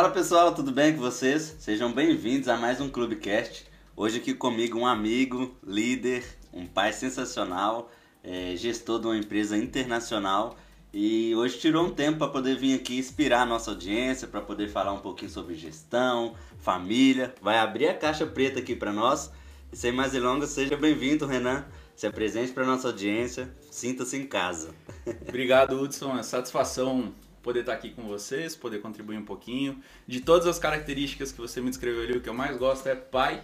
Fala pessoal, tudo bem com vocês? Sejam bem-vindos a mais um Clubecast. Hoje aqui comigo um amigo, líder, um pai sensacional, é, gestor de uma empresa internacional e hoje tirou um tempo para poder vir aqui inspirar a nossa audiência, para poder falar um pouquinho sobre gestão, família. Vai abrir a caixa preta aqui para nós. E sem mais delongas, seja bem-vindo, Renan. Se apresente para nossa audiência, sinta-se em casa. Obrigado, Hudson. É satisfação poder estar aqui com vocês, poder contribuir um pouquinho. De todas as características que você me descreveu ali, o que eu mais gosto é pai.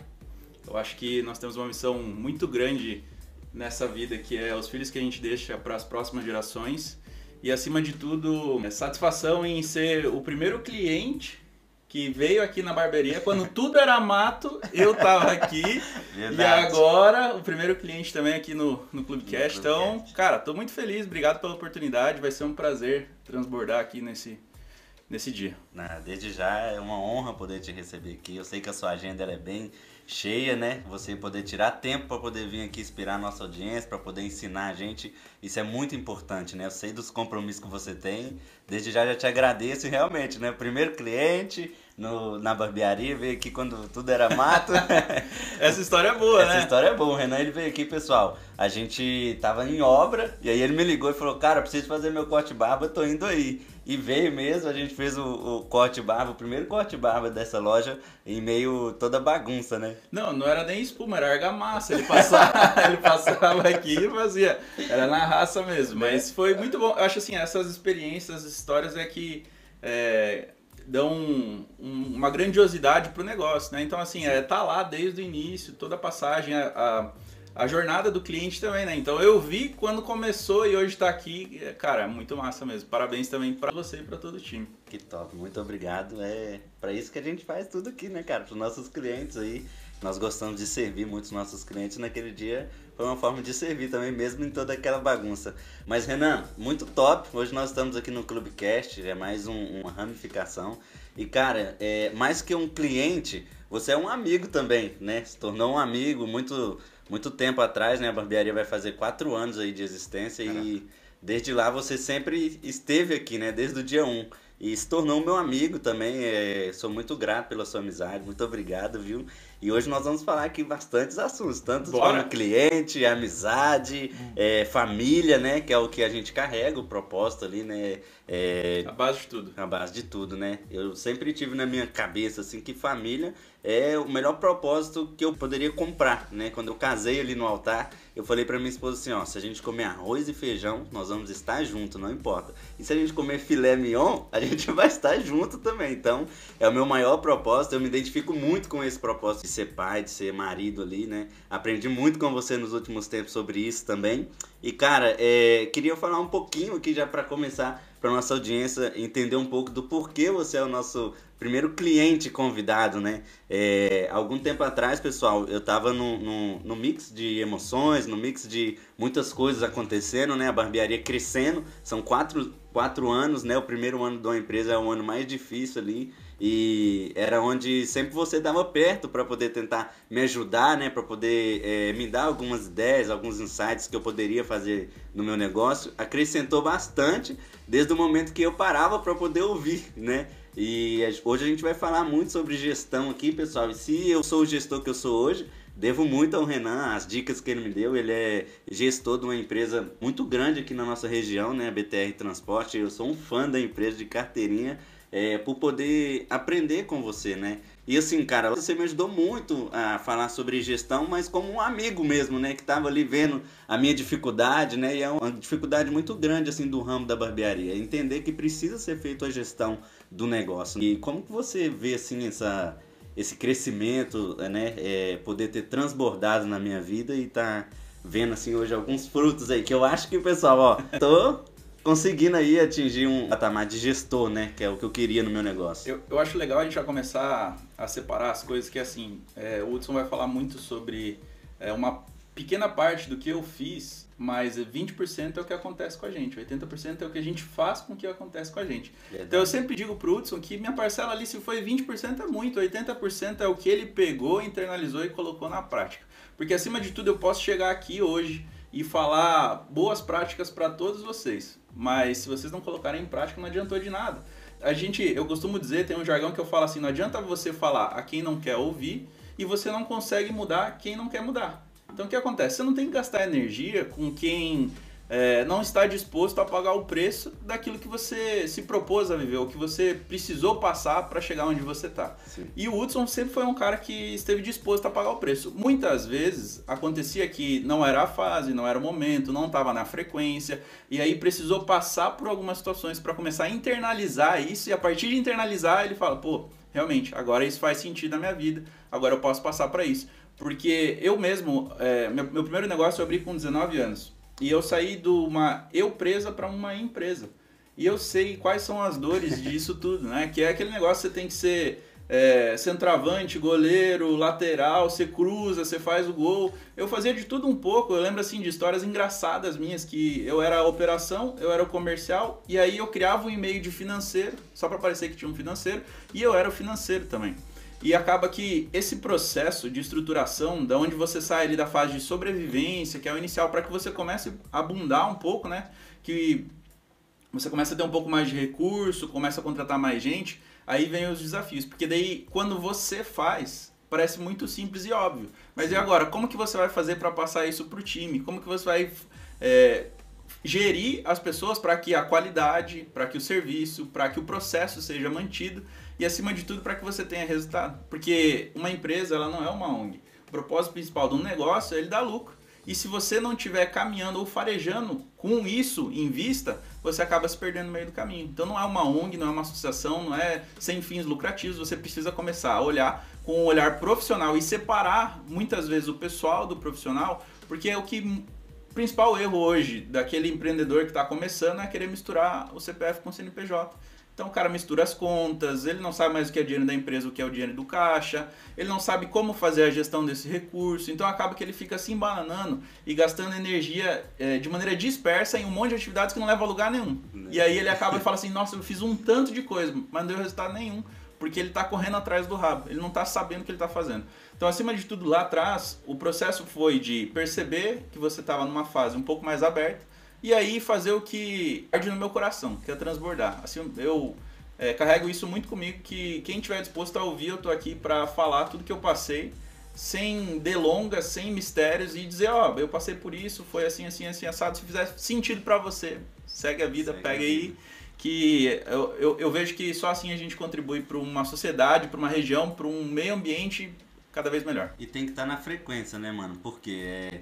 Eu acho que nós temos uma missão muito grande nessa vida, que é os filhos que a gente deixa para as próximas gerações. E acima de tudo, é satisfação em ser o primeiro cliente que veio aqui na barbearia quando tudo era mato, eu tava aqui. e agora, o primeiro cliente também aqui no, no Clubecast. Então, cara, tô muito feliz, obrigado pela oportunidade. Vai ser um prazer transbordar aqui nesse, nesse dia. desde já é uma honra poder te receber aqui. Eu sei que a sua agenda é bem cheia, né? Você poder tirar tempo para poder vir aqui inspirar a nossa audiência, para poder ensinar a gente. Isso é muito importante, né? Eu sei dos compromissos que você tem. Desde já já te agradeço realmente, né? Primeiro cliente no, na barbearia, veio aqui quando tudo era mato. Essa história é boa, Essa né? Essa história é boa. O Renan ele veio aqui, pessoal. A gente tava em obra e aí ele me ligou e falou: Cara, preciso fazer meu corte barba, tô indo aí. E veio mesmo, a gente fez o, o corte barba, o primeiro corte barba dessa loja em meio toda bagunça, né? Não, não era nem espuma, era argamassa. Ele passava, ele passava aqui e fazia. Era na raça mesmo. Mas foi muito bom. Eu acho assim, essas experiências, essas histórias é que. É, dão um, um, uma grandiosidade para o negócio, né? Então, assim, é, tá lá desde o início, toda a passagem, a, a, a, jornada do cliente também, né? Então, eu vi quando começou e hoje está aqui, é, cara, é muito massa mesmo. Parabéns também para você e para todo o time. Que top, muito obrigado. É para isso que a gente faz tudo aqui, né, cara? Para os nossos clientes aí. Nós gostamos de servir muitos nossos clientes naquele dia foi uma forma de servir também, mesmo em toda aquela bagunça. Mas Renan, muito top. Hoje nós estamos aqui no Clubcast, é mais um, uma ramificação. E cara, é, mais que um cliente, você é um amigo também, né? Se tornou um amigo muito, muito tempo atrás, né? A barbearia vai fazer quatro anos aí de existência Caraca. e desde lá você sempre esteve aqui, né? Desde o dia 1. Um e se tornou meu amigo também. É, sou muito grato pela sua amizade, muito obrigado, viu? E hoje nós vamos falar aqui bastantes assuntos, tanto Bora. como cliente, amizade, é, família, né? Que é o que a gente carrega, o propósito ali, né? É, a base de tudo. A base de tudo, né? Eu sempre tive na minha cabeça, assim, que família é o melhor propósito que eu poderia comprar, né? Quando eu casei ali no altar, eu falei para minha esposa assim, ó, se a gente comer arroz e feijão, nós vamos estar junto, não importa. E se a gente comer filé mignon, a gente vai estar junto também. Então, é o meu maior propósito, eu me identifico muito com esse propósito de ser pai, de ser marido ali, né? Aprendi muito com você nos últimos tempos sobre isso também. E cara, é, queria falar um pouquinho aqui já para começar para nossa audiência entender um pouco do porquê você é o nosso primeiro cliente convidado, né? É, algum tempo atrás, pessoal, eu estava no, no, no, mix de emoções, no mix de muitas coisas acontecendo, né? A barbearia crescendo, são quatro, quatro anos, né? O primeiro ano de uma empresa é o ano mais difícil ali e era onde sempre você dava perto para poder tentar me ajudar, né, para poder é, me dar algumas ideias, alguns insights que eu poderia fazer no meu negócio. Acrescentou bastante desde o momento que eu parava para poder ouvir, né? E hoje a gente vai falar muito sobre gestão aqui, pessoal. E se eu sou o gestor que eu sou hoje, devo muito ao Renan, as dicas que ele me deu. Ele é gestor de uma empresa muito grande aqui na nossa região, né, a BTR Transporte. Eu sou um fã da empresa de carteirinha é, por poder aprender com você, né? E assim, cara, você me ajudou muito a falar sobre gestão, mas como um amigo mesmo, né? Que tava ali vendo a minha dificuldade, né? E é uma dificuldade muito grande, assim, do ramo da barbearia. Entender que precisa ser feito a gestão do negócio. E como que você vê, assim, essa, esse crescimento, né? É, poder ter transbordado na minha vida e tá vendo, assim, hoje alguns frutos aí que eu acho que pessoal, ó, tô conseguindo aí atingir um patamar de gestor, né? Que é o que eu queria no meu negócio. Eu, eu acho legal a gente já começar a separar as coisas que, assim, é, o Hudson vai falar muito sobre é, uma pequena parte do que eu fiz, mas 20% é o que acontece com a gente, 80% é o que a gente faz com o que acontece com a gente. Verdade. Então eu sempre digo pro Hudson que minha parcela ali, se foi 20% é muito, 80% é o que ele pegou, internalizou e colocou na prática. Porque acima de tudo eu posso chegar aqui hoje e falar boas práticas para todos vocês. Mas se vocês não colocarem em prática, não adiantou de nada. a gente, eu costumo dizer, tem um jargão que eu falo assim, não adianta você falar a quem não quer ouvir e você não consegue mudar quem não quer mudar. Então o que acontece? Você não tem que gastar energia com quem é, não está disposto a pagar o preço daquilo que você se propôs a viver, o que você precisou passar para chegar onde você está. E o Hudson sempre foi um cara que esteve disposto a pagar o preço. Muitas vezes acontecia que não era a fase, não era o momento, não estava na frequência, e aí precisou passar por algumas situações para começar a internalizar isso, e a partir de internalizar ele fala, pô, realmente, agora isso faz sentido na minha vida, agora eu posso passar para isso. Porque eu mesmo, é, meu, meu primeiro negócio eu abri com 19 anos. E eu saí de uma eu presa para uma empresa. E eu sei quais são as dores disso tudo, né? Que é aquele negócio que você tem que ser é, centroavante, goleiro, lateral, você cruza, você faz o gol. Eu fazia de tudo um pouco. Eu lembro assim de histórias engraçadas minhas que eu era a operação, eu era o comercial e aí eu criava um e-mail de financeiro só para parecer que tinha um financeiro e eu era o financeiro também. E acaba que esse processo de estruturação, da onde você sai ali da fase de sobrevivência, que é o inicial, para que você comece a abundar um pouco, né? Que você começa a ter um pouco mais de recurso, começa a contratar mais gente, aí vem os desafios. Porque daí, quando você faz, parece muito simples e óbvio. Mas e agora, como que você vai fazer para passar isso para o time? Como que você vai é, gerir as pessoas para que a qualidade, para que o serviço, para que o processo seja mantido e acima de tudo para que você tenha resultado. Porque uma empresa ela não é uma ONG. O propósito principal de um negócio é ele dar lucro. E se você não estiver caminhando ou farejando com isso em vista, você acaba se perdendo no meio do caminho. Então não é uma ONG, não é uma associação, não é sem fins lucrativos. Você precisa começar a olhar com um olhar profissional e separar muitas vezes o pessoal do profissional, porque é o que o principal erro hoje daquele empreendedor que está começando é querer misturar o CPF com o CNPJ. Então o cara mistura as contas, ele não sabe mais o que é dinheiro da empresa, o que é o dinheiro do caixa, ele não sabe como fazer a gestão desse recurso, então acaba que ele fica se embananando e gastando energia é, de maneira dispersa em um monte de atividades que não leva a lugar nenhum. Né. E aí ele acaba e fala assim, nossa, eu fiz um tanto de coisa, mas não deu resultado nenhum, porque ele está correndo atrás do rabo, ele não está sabendo o que ele está fazendo. Então, acima de tudo, lá atrás, o processo foi de perceber que você estava numa fase um pouco mais aberta, e aí fazer o que arde no meu coração, que é transbordar. Assim, eu é, carrego isso muito comigo, que quem tiver disposto a ouvir, eu tô aqui para falar tudo que eu passei, sem delongas, sem mistérios e dizer, ó, oh, eu passei por isso, foi assim, assim, assim, assado. Se fizer sentido para você, segue a vida, segue pega a vida. aí, que eu, eu, eu, vejo que só assim a gente contribui para uma sociedade, para uma região, para um meio ambiente cada vez melhor. E tem que estar tá na frequência, né, mano? Porque é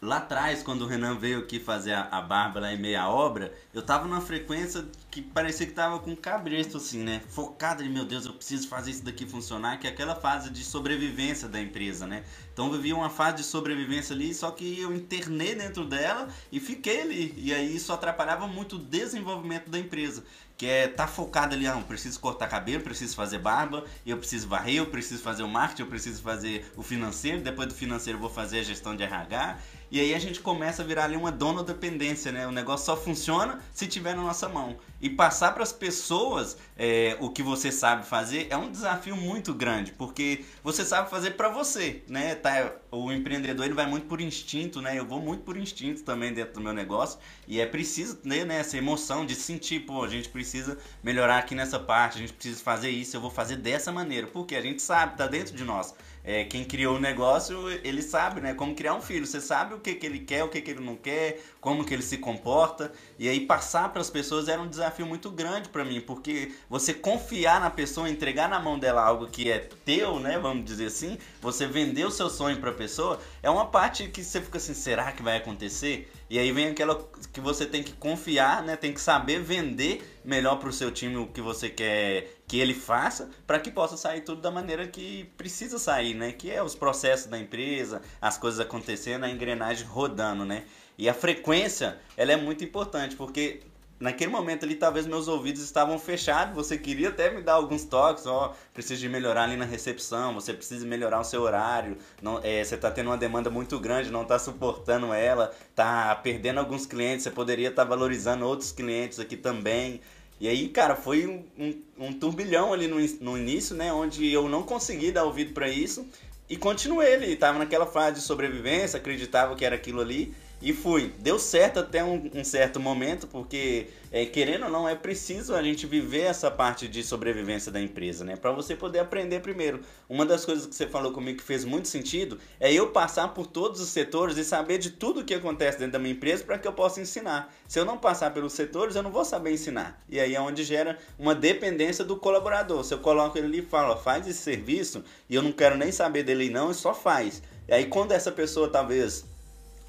lá atrás, quando o Renan veio aqui fazer a, a barba lá em meia obra, eu tava numa frequência que parecia que tava com cabresto, assim, né? Focado em, meu Deus, eu preciso fazer isso daqui funcionar, que é aquela fase de sobrevivência da empresa, né? Então eu vivia uma fase de sobrevivência ali, só que eu internei dentro dela e fiquei ali. E aí isso atrapalhava muito o desenvolvimento da empresa que é tá focado ali, ah, eu preciso cortar cabelo, preciso fazer barba, eu preciso varrer, eu preciso fazer o marketing, eu preciso fazer o financeiro, depois do financeiro eu vou fazer a gestão de RH, e aí a gente começa a virar ali uma dona dependência, né? O negócio só funciona se tiver na nossa mão. E passar para as pessoas é, o que você sabe fazer é um desafio muito grande, porque você sabe fazer para você, né? Tá, o empreendedor ele vai muito por instinto, né? Eu vou muito por instinto também dentro do meu negócio e é preciso ter né, essa emoção de sentir, pô, a gente precisa melhorar aqui nessa parte, a gente precisa fazer isso, eu vou fazer dessa maneira, porque a gente sabe, tá dentro de nós é, quem criou o negócio, ele sabe, né? Como criar um filho. Você sabe o que, que ele quer, o que, que ele não quer, como que ele se comporta. E aí passar para as pessoas era um desafio muito grande para mim, porque você confiar na pessoa, entregar na mão dela algo que é teu, né? Vamos dizer assim, você vender o seu sonho para a pessoa, é uma parte que você fica assim, será que vai acontecer? E aí vem aquela que você tem que confiar, né? Tem que saber vender melhor para o seu time o que você quer que ele faça, para que possa sair tudo da maneira que precisa sair, né? Que é os processos da empresa, as coisas acontecendo, a engrenagem rodando, né? E a frequência, ela é muito importante, porque naquele momento ali talvez meus ouvidos estavam fechados, você queria até me dar alguns toques, ó, precisa de melhorar ali na recepção, você precisa melhorar o seu horário, não, é, você está tendo uma demanda muito grande, não está suportando ela, está perdendo alguns clientes, você poderia estar tá valorizando outros clientes aqui também. E aí, cara, foi um, um, um turbilhão ali no, no início, né, onde eu não consegui dar ouvido para isso, e continuei ali, tava naquela fase de sobrevivência, acreditava que era aquilo ali, E fui. Deu certo até um, um certo momento, porque, é, querendo ou não, é preciso a gente viver essa parte de sobrevivência da empresa, né? Para você poder aprender primeiro. Uma das coisas que você falou comigo que fez muito sentido é eu passar por todos os setores e saber de tudo o que acontece dentro da minha empresa para que eu possa ensinar. Se eu não passar pelos setores, eu não vou saber ensinar. E aí é onde gera uma dependência do colaborador. Se eu coloco ele ali e falo, faz esse serviço, e eu não quero nem saber dele não, só faz. E aí quando essa pessoa talvez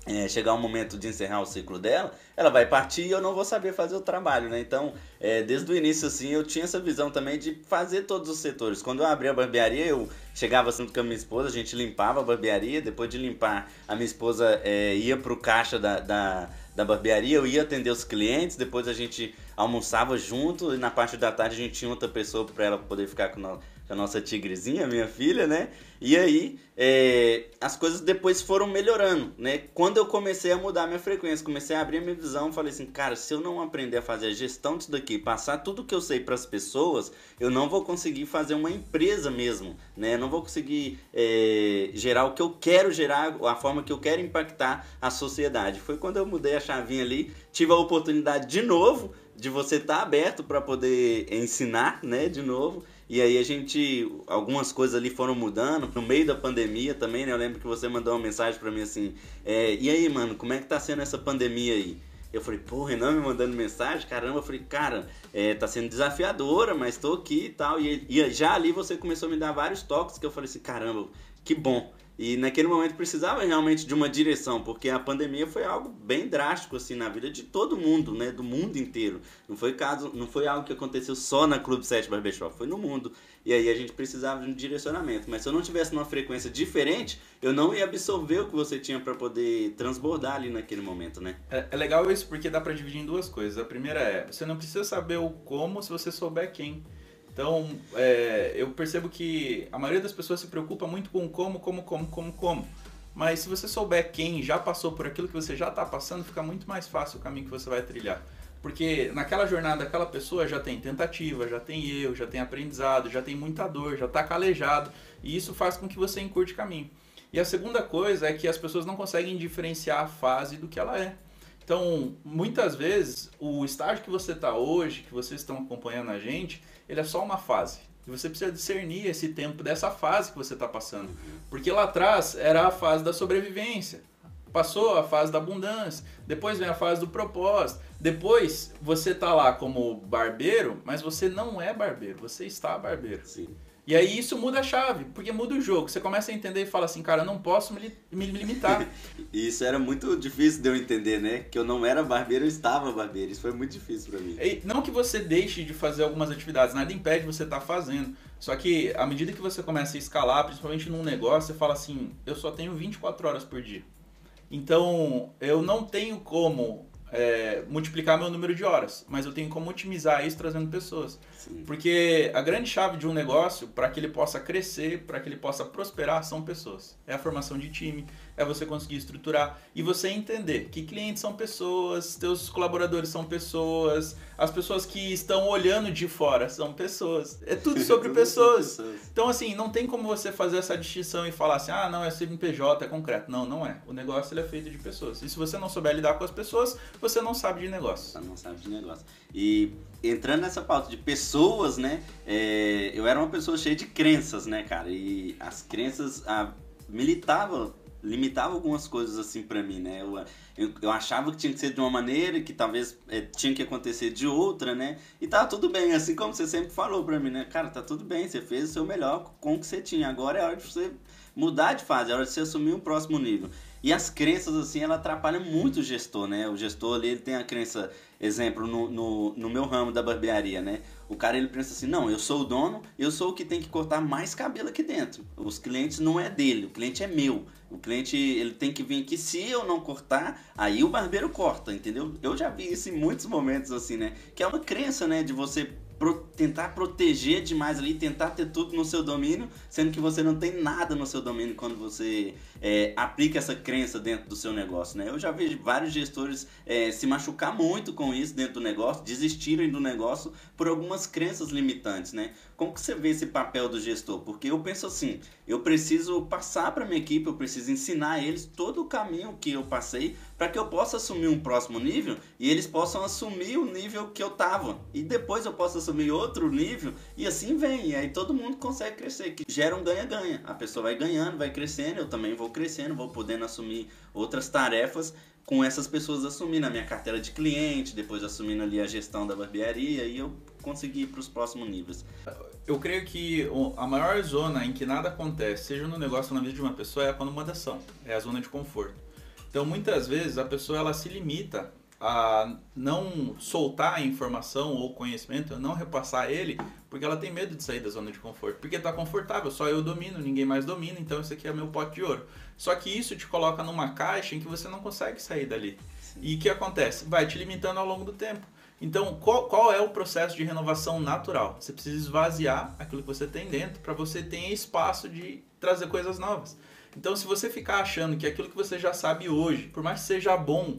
é, chegar o momento de encerrar o ciclo dela, ela vai partir e eu não vou saber fazer o trabalho, né? Então, é, desde o início, assim, eu tinha essa visão também de fazer todos os setores. Quando eu abri a barbearia, eu chegava junto com a minha esposa, a gente limpava a barbearia, depois de limpar, a minha esposa é, ia pro caixa da, da, da barbearia, eu ia atender os clientes, depois a gente almoçava junto, e na parte da tarde a gente tinha outra pessoa para ela poder ficar com nós a nossa tigrezinha, minha filha, né? E aí, é, as coisas depois foram melhorando, né? Quando eu comecei a mudar minha frequência, comecei a abrir minha visão, falei assim, cara, se eu não aprender a fazer a gestão disso daqui, passar tudo que eu sei para as pessoas, eu não vou conseguir fazer uma empresa mesmo, né? Eu não vou conseguir é, gerar o que eu quero gerar, a forma que eu quero impactar a sociedade. Foi quando eu mudei a chavinha ali, tive a oportunidade de novo de você estar tá aberto para poder ensinar, né, de novo. E aí a gente, algumas coisas ali foram mudando, no meio da pandemia também, né? Eu lembro que você mandou uma mensagem para mim assim, é, e aí, mano, como é que tá sendo essa pandemia aí? Eu falei, pô, Renan me mandando mensagem, caramba, eu falei, cara, é, tá sendo desafiadora, mas tô aqui e tal. E, e já ali você começou a me dar vários toques que eu falei assim, caramba, que bom. E naquele momento precisava realmente de uma direção, porque a pandemia foi algo bem drástico assim na vida de todo mundo, né, do mundo inteiro. Não foi caso, não foi algo que aconteceu só na Clube 7 Barbershop, foi no mundo. E aí a gente precisava de um direcionamento, mas se eu não tivesse uma frequência diferente, eu não ia absorver o que você tinha para poder transbordar ali naquele momento, né? É, é legal isso porque dá para dividir em duas coisas. A primeira é, você não precisa saber o como se você souber quem. Então, é, eu percebo que a maioria das pessoas se preocupa muito com como, como, como, como, como. Mas se você souber quem já passou por aquilo que você já está passando, fica muito mais fácil o caminho que você vai trilhar. Porque naquela jornada aquela pessoa já tem tentativa, já tem erro, já tem aprendizado, já tem muita dor, já está calejado. E isso faz com que você encurte caminho. E a segunda coisa é que as pessoas não conseguem diferenciar a fase do que ela é. Então, muitas vezes, o estágio que você está hoje, que vocês estão acompanhando a gente, ele é só uma fase. E você precisa discernir esse tempo dessa fase que você está passando. Porque lá atrás era a fase da sobrevivência. Passou a fase da abundância. Depois vem a fase do propósito. Depois você está lá como barbeiro, mas você não é barbeiro. Você está barbeiro. Sim. E aí isso muda a chave, porque muda o jogo. Você começa a entender e fala assim, cara, eu não posso me, me limitar. isso era muito difícil de eu entender, né? Que eu não era barbeiro, eu estava barbeiro. Isso foi muito difícil para mim. E não que você deixe de fazer algumas atividades, nada impede você estar tá fazendo. Só que à medida que você começa a escalar, principalmente num negócio, você fala assim, eu só tenho 24 horas por dia. Então, eu não tenho como é, multiplicar meu número de horas, mas eu tenho como otimizar isso trazendo pessoas. Sim. Porque a grande chave de um negócio, para que ele possa crescer, para que ele possa prosperar, são pessoas. É a formação de time, é você conseguir estruturar e você entender que clientes são pessoas, teus colaboradores são pessoas, as pessoas que estão olhando de fora são pessoas. É tudo sobre pessoas. Então, assim, não tem como você fazer essa distinção e falar assim, ah, não, é CNPJ, é concreto. Não, não é. O negócio ele é feito de pessoas. E se você não souber lidar com as pessoas, você não sabe de negócio. Você não sabe de negócio. E entrando nessa pauta de pessoas, né? É, eu era uma pessoa cheia de crenças, né, cara? E as crenças ah, militavam limitava algumas coisas assim para mim, né? Eu, eu, eu, achava que tinha que ser de uma maneira, que talvez é, tinha que acontecer de outra, né? E tá tudo bem, assim como você sempre falou para mim, né? Cara, tá tudo bem, você fez o seu melhor com o que você tinha. Agora é hora de você mudar de fase, é hora de você assumir um próximo nível. E as crenças, assim, ela atrapalha muito o gestor, né? O gestor ali, ele tem a crença, exemplo, no, no, no meu ramo da barbearia, né? O cara ele pensa assim: não, eu sou o dono, eu sou o que tem que cortar mais cabelo aqui dentro. Os clientes não é dele, o cliente é meu. O cliente ele tem que vir aqui. Se eu não cortar, aí o barbeiro corta, entendeu? Eu já vi isso em muitos momentos assim, né? Que é uma crença, né? De você pro, tentar proteger demais ali, tentar ter tudo no seu domínio, sendo que você não tem nada no seu domínio quando você é, aplica essa crença dentro do seu negócio, né? Eu já vejo vários gestores é, se machucar muito com isso dentro do negócio, desistirem do negócio por algumas crenças limitantes, né? Como que você vê esse papel do gestor? Porque eu penso assim, eu preciso passar para minha equipe, eu preciso ensinar eles todo o caminho que eu passei para que eu possa assumir um próximo nível e eles possam assumir o nível que eu tava e depois eu posso assumir outro nível e assim vem, e aí todo mundo consegue crescer, que gera um ganha-ganha. A pessoa vai ganhando, vai crescendo, eu também vou crescendo, vou podendo assumir outras tarefas com essas pessoas assumindo a minha carteira de cliente, depois assumindo ali a gestão da barbearia e eu consegui ir para os próximos níveis. Eu creio que a maior zona em que nada acontece, seja no negócio ou na vida de uma pessoa, é a acomodação, é a zona de conforto. Então, muitas vezes a pessoa ela se limita a não soltar a informação ou conhecimento, não repassar ele, porque ela tem medo de sair da zona de conforto. Porque está confortável, só eu domino, ninguém mais domina, então isso aqui é meu pote de ouro. Só que isso te coloca numa caixa em que você não consegue sair dali. Sim. E o que acontece? Vai te limitando ao longo do tempo. Então, qual, qual, é o processo de renovação natural? Você precisa esvaziar aquilo que você tem dentro para você ter espaço de trazer coisas novas. Então, se você ficar achando que aquilo que você já sabe hoje, por mais que seja bom,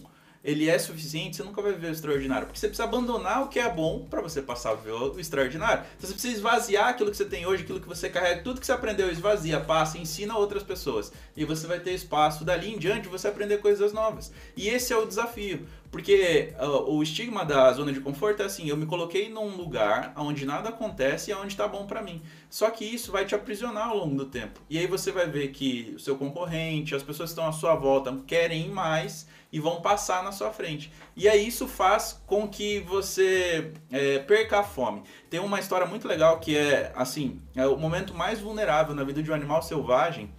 ele é suficiente, você nunca vai viver o extraordinário. Porque você precisa abandonar o que é bom para você passar a viver o extraordinário. Então você precisa esvaziar aquilo que você tem hoje, aquilo que você carrega, tudo que você aprendeu, esvazia, passa, ensina outras pessoas. E você vai ter espaço dali em diante você aprender coisas novas. E esse é o desafio. Porque uh, o estigma da zona de conforto é assim, eu me coloquei num lugar onde nada acontece e onde está bom para mim. Só que isso vai te aprisionar ao longo do tempo. E aí você vai ver que o seu concorrente, as pessoas que estão à sua volta querem mais e vão passar na sua frente. E aí isso faz com que você é, perca a fome. Tem uma história muito legal que é assim, é o momento mais vulnerável na vida de um animal selvagem.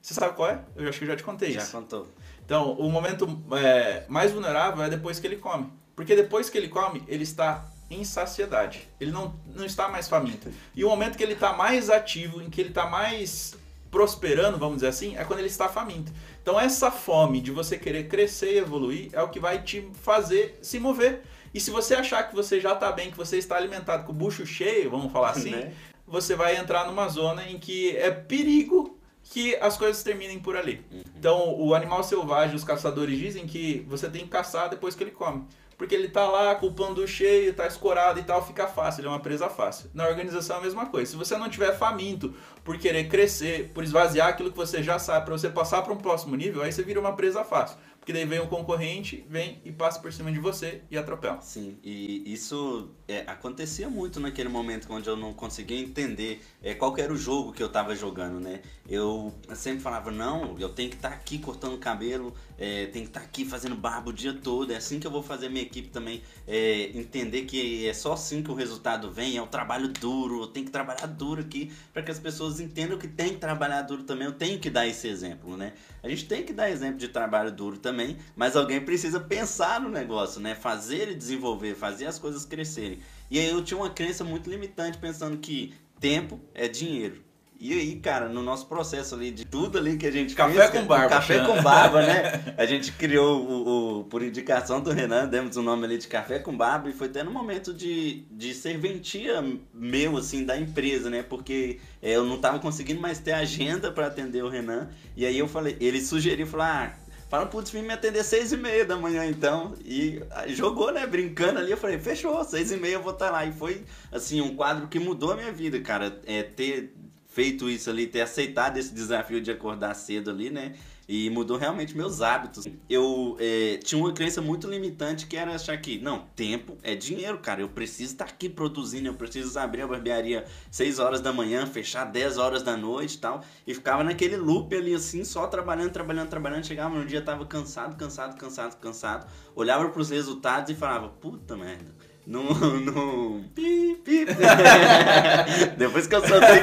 Você sabe qual é? Eu acho que eu já te contei já isso. Já contou. Então, o momento é, mais vulnerável é depois que ele come. Porque depois que ele come, ele está em saciedade. Ele não, não está mais faminto. E o momento que ele está mais ativo, em que ele está mais prosperando, vamos dizer assim, é quando ele está faminto. Então essa fome de você querer crescer e evoluir é o que vai te fazer se mover. E se você achar que você já está bem, que você está alimentado com o bucho cheio, vamos falar assim, né? você vai entrar numa zona em que é perigo que as coisas terminem por ali. Uhum. Então, o animal selvagem, os caçadores dizem que você tem que caçar depois que ele come porque ele tá lá com o cheio, tá escorado e tal, fica fácil, ele é uma presa fácil. Na organização é a mesma coisa. Se você não tiver faminto por querer crescer, por esvaziar aquilo que você já sabe, para você passar para um próximo nível, aí você vira uma presa fácil. Porque daí vem um concorrente, vem e passa por cima de você e atropela. Sim, e isso é, acontecia muito naquele momento onde eu não conseguia entender é, qual era o jogo que eu estava jogando, né? Eu sempre falava, não, eu tenho que estar tá aqui cortando cabelo, é, tenho que estar tá aqui fazendo barba o dia todo, é assim que eu vou fazer minha equipe também é, entender que é só assim que o resultado vem, é o trabalho duro, eu tenho que trabalhar duro aqui para que as pessoas entendam que tem que trabalhar duro também, eu tenho que dar esse exemplo, né? A gente tem que dar exemplo de trabalho duro também mas alguém precisa pensar no negócio, né? Fazer e desenvolver, fazer as coisas crescerem. E aí eu tinha uma crença muito limitante, pensando que tempo é dinheiro. E aí, cara, no nosso processo ali de tudo ali que a gente café fez, com barba, café com barba, né? A gente criou o, o, por indicação do Renan, demos o nome ali de café com barba e foi tendo um momento de, de serventia meu assim da empresa, né? Porque é, eu não tava conseguindo mais ter agenda para atender o Renan. E aí eu falei, ele sugeriu, falou: "Ah, Fala, putz, vim me atender seis e meia da manhã então. E jogou, né? Brincando ali. Eu falei, fechou, seis e meia eu vou estar tá lá. E foi, assim, um quadro que mudou a minha vida, cara. É ter feito isso ali, ter aceitado esse desafio de acordar cedo ali, né? E mudou realmente meus hábitos. Eu é, tinha uma crença muito limitante que era achar que, não, tempo é dinheiro, cara. Eu preciso estar aqui produzindo, eu preciso abrir a barbearia 6 horas da manhã, fechar 10 horas da noite e tal. E ficava naquele loop ali assim, só trabalhando, trabalhando, trabalhando. Chegava no dia, tava cansado, cansado, cansado, cansado. Olhava para os resultados e falava, puta merda. No. no... Pi, pi. Depois que eu soltei.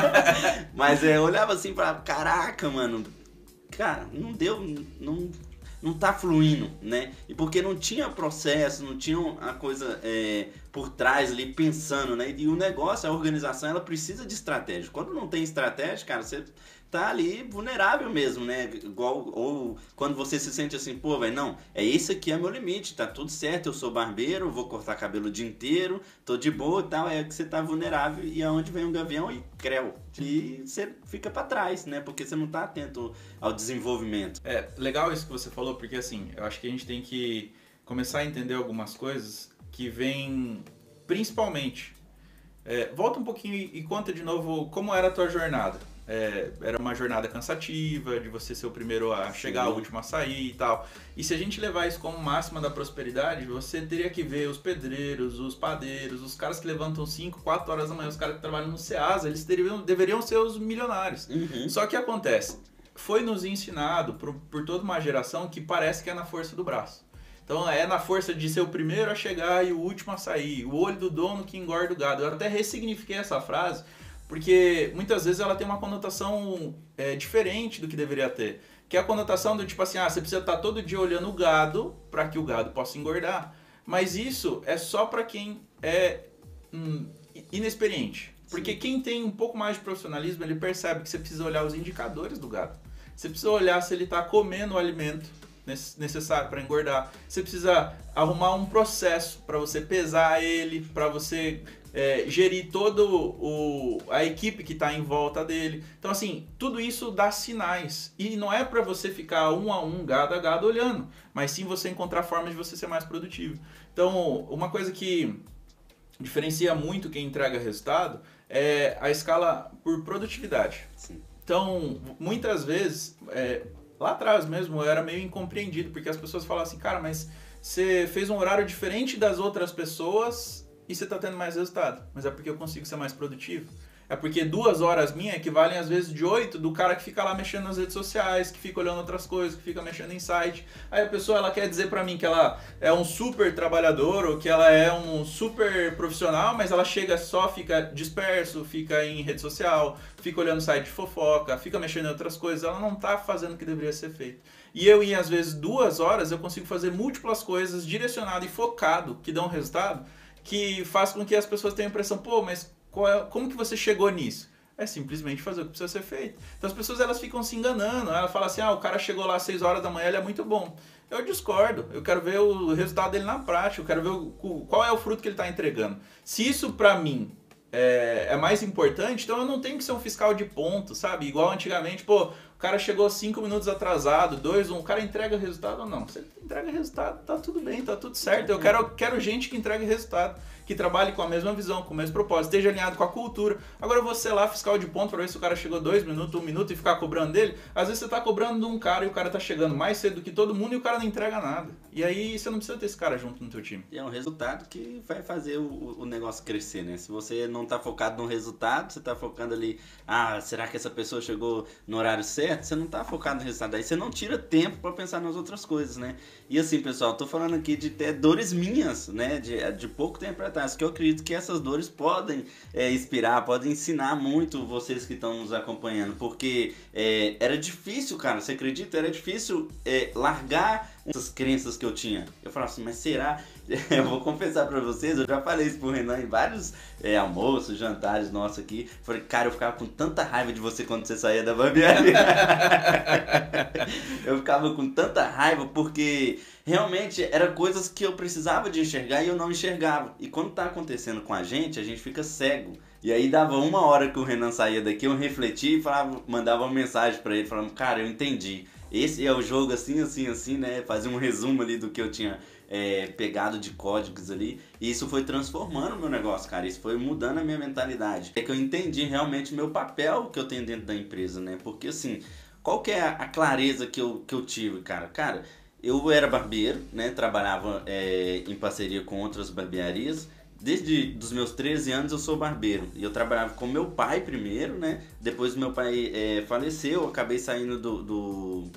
Mas é, eu olhava assim e falava: Caraca, mano, cara, não deu, não, não tá fluindo, né? E porque não tinha processo, não tinha a coisa é, por trás ali pensando, né? E o negócio, a organização, ela precisa de estratégia. Quando não tem estratégia, cara, você tá ali vulnerável mesmo, né? Igual, ou quando você se sente assim, pô, velho, não, é esse aqui é meu limite, tá tudo certo, eu sou barbeiro, vou cortar cabelo o dia inteiro, tô de boa e tal, é que você tá vulnerável e aonde vem um gavião e creu. E você fica para trás, né? Porque você não tá atento ao desenvolvimento. É, legal isso que você falou, porque assim, eu acho que a gente tem que começar a entender algumas coisas que vêm principalmente. É, volta um pouquinho e conta de novo como era a tua jornada é, era uma jornada cansativa, de você ser o primeiro a chegar, o último a sair e tal. E se a gente levar isso como máxima da prosperidade, você teria que ver os pedreiros, os padeiros, os caras que levantam 5, 4 horas da manhã, os caras que trabalham no SEASA, eles teriam, deveriam ser os milionários. Uhum. Só que acontece, foi nos ensinado por, por toda uma geração que parece que é na força do braço. Então é na força de ser o primeiro a chegar e o último a sair. O olho do dono que engorda o gado. Eu até ressignifiquei essa frase porque muitas vezes ela tem uma conotação é, diferente do que deveria ter. Que é a conotação do tipo assim, ah, você precisa estar todo dia olhando o gado para que o gado possa engordar. Mas isso é só para quem é hum, inexperiente. Porque Sim. quem tem um pouco mais de profissionalismo, ele percebe que você precisa olhar os indicadores do gado. Você precisa olhar se ele está comendo o alimento necessário para engordar. Você precisa arrumar um processo para você pesar ele, para você é, gerir toda a equipe que está em volta dele. Então, assim, tudo isso dá sinais. E não é para você ficar um a um, gado a gado olhando, mas sim você encontrar formas de você ser mais produtivo. Então, uma coisa que diferencia muito quem entrega resultado é a escala por produtividade. Sim. Então, muitas vezes, é, lá atrás mesmo, eu era meio incompreendido, porque as pessoas falavam assim, cara, mas você fez um horário diferente das outras pessoas e você está tendo mais resultado. Mas é porque eu consigo ser mais produtivo. É porque duas horas minhas equivalem às vezes de oito do cara que fica lá mexendo nas redes sociais, que fica olhando outras coisas, que fica mexendo em site. Aí a pessoa ela quer dizer para mim que ela é um super trabalhador ou que ela é um super profissional, mas ela chega só, fica disperso, fica em rede social, fica olhando site de fofoca, fica mexendo em outras coisas. Ela não está fazendo o que deveria ser feito. E eu, em às vezes duas horas, eu consigo fazer múltiplas coisas direcionado e focado que dão resultado que faz com que as pessoas tenham a impressão, pô, mas é, como que você chegou nisso? É simplesmente fazer o que precisa ser feito. Então as pessoas elas ficam se enganando. Ela fala assim: ah, o cara chegou lá às 6 horas da manhã, ele é muito bom. Eu discordo. Eu quero ver o resultado dele na prática. Eu quero ver o, qual é o fruto que ele está entregando. Se isso para mim é, é, mais importante, então eu não tenho que ser um fiscal de ponto, sabe? Igual antigamente, pô, o cara chegou 5 minutos atrasado, 2, 1, um, o cara entrega resultado ou não? Se ele entrega resultado, tá tudo bem, tá tudo certo. Eu quero, quero gente que entregue resultado que trabalhe com a mesma visão, com o mesmo propósito, esteja alinhado com a cultura. Agora você lá, fiscal de ponto, para ver se o cara chegou dois minutos, um minuto e ficar cobrando dele. Às vezes você tá cobrando de um cara e o cara tá chegando mais cedo do que todo mundo e o cara não entrega nada. E aí você não precisa ter esse cara junto no teu time. E é um resultado que vai fazer o, o negócio crescer, né? Se você não tá focado no resultado, você tá focando ali, ah, será que essa pessoa chegou no horário certo? Você não tá focado no resultado. Aí você não tira tempo para pensar nas outras coisas, né? E assim, pessoal, tô falando aqui de ter dores minhas, né? De, de pouco tempo atrás, que eu acredito que essas dores podem é, inspirar, podem ensinar muito vocês que estão nos acompanhando, porque é, era difícil, cara, você acredita? Era difícil é, largar essas crenças que eu tinha. Eu falava assim, mas será? Eu vou confessar para vocês, eu já falei isso pro Renan em vários é, almoços, jantares nossos aqui. Falei, cara, eu ficava com tanta raiva de você quando você saía da barbearia. eu ficava com tanta raiva porque realmente era coisas que eu precisava de enxergar e eu não enxergava. E quando tá acontecendo com a gente, a gente fica cego. E aí dava uma hora que o Renan saía daqui, eu refletia e falava, mandava uma mensagem para ele falando, cara, eu entendi. Esse é o jogo assim, assim, assim, né? Fazia um resumo ali do que eu tinha é, pegado de códigos ali. E isso foi transformando o meu negócio, cara. Isso foi mudando a minha mentalidade. É que eu entendi realmente o meu papel que eu tenho dentro da empresa, né? Porque assim, qual que é a clareza que eu, que eu tive, cara? Cara, eu era barbeiro, né? Trabalhava é, em parceria com outras barbearias. Desde os meus 13 anos eu sou barbeiro. E eu trabalhava com meu pai primeiro, né? Depois meu pai é, faleceu, eu acabei saindo do, do,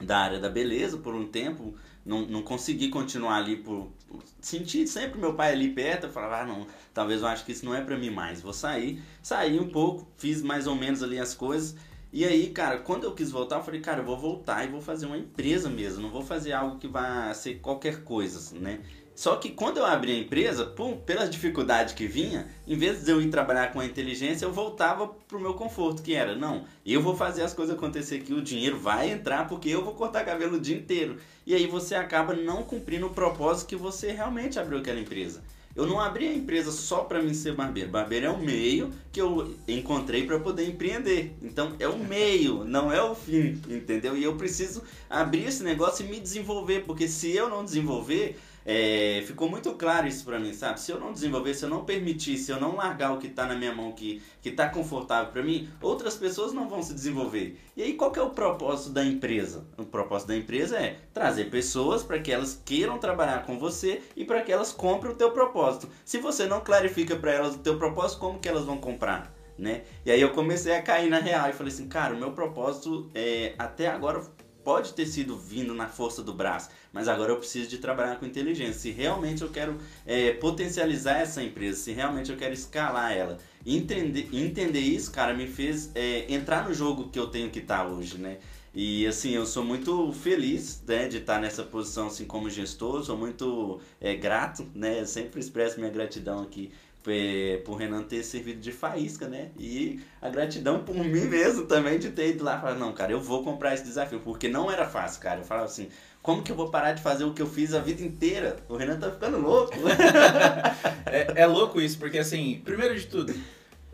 da área da beleza por um tempo. Não, não consegui continuar ali por, senti sempre meu pai ali perto, eu falava, ah, não, talvez eu acho que isso não é para mim mais, vou sair. Saí um pouco, fiz mais ou menos ali as coisas E aí, cara, quando eu quis voltar, eu falei, cara, eu vou voltar e vou fazer uma empresa mesmo, não vou fazer algo que vá ser qualquer coisa, né? Só que quando eu abri a empresa, pum, pelas dificuldades que vinha, em vez de eu ir trabalhar com a inteligência, eu voltava pro meu conforto, que era, não, eu vou fazer as coisas acontecer aqui, o dinheiro vai entrar porque eu vou cortar cabelo o dia inteiro. E aí você acaba não cumprindo o propósito que você realmente abriu aquela empresa. Eu não abri a empresa só para mim ser barbeiro. Barbeiro é o meio que eu encontrei para poder empreender. Então é o meio, não é o fim, entendeu? E eu preciso abrir esse negócio e me desenvolver, porque se eu não desenvolver, é, ficou muito claro isso para mim, sabe? Se eu não desenvolver, se eu não permitir, se eu não largar o que tá na minha mão, que, que tá confortável para mim, outras pessoas não vão se desenvolver. E aí, qual que é o propósito da empresa? O propósito da empresa é trazer pessoas para que elas queiram trabalhar com você e para que elas comprem o teu propósito. Se você não clarifica para elas o teu propósito, como que elas vão comprar? Né? E aí eu comecei a cair na real e falei assim, cara, o meu propósito é, até agora pode ter sido vindo na força do braço, mas agora eu preciso de trabalhar com inteligência. Se realmente eu quero é, potencializar essa empresa, se realmente eu quero escalar ela, entender, entender isso, cara, me fez é, entrar no jogo que eu tenho que estar tá hoje, né? E assim, eu sou muito feliz né, de estar nessa posição assim como gestor, sou muito é, grato, né? Eu sempre expresso minha gratidão aqui é, por Renan ter servido de faísca, né? E a gratidão por mim mesmo também de ter ido lá e falar, não, cara, eu vou comprar esse desafio, porque não era fácil, cara. Eu falava assim, como que eu vou parar de fazer o que eu fiz a vida inteira? O Renan tá ficando louco. é, é louco isso, porque assim, primeiro de tudo,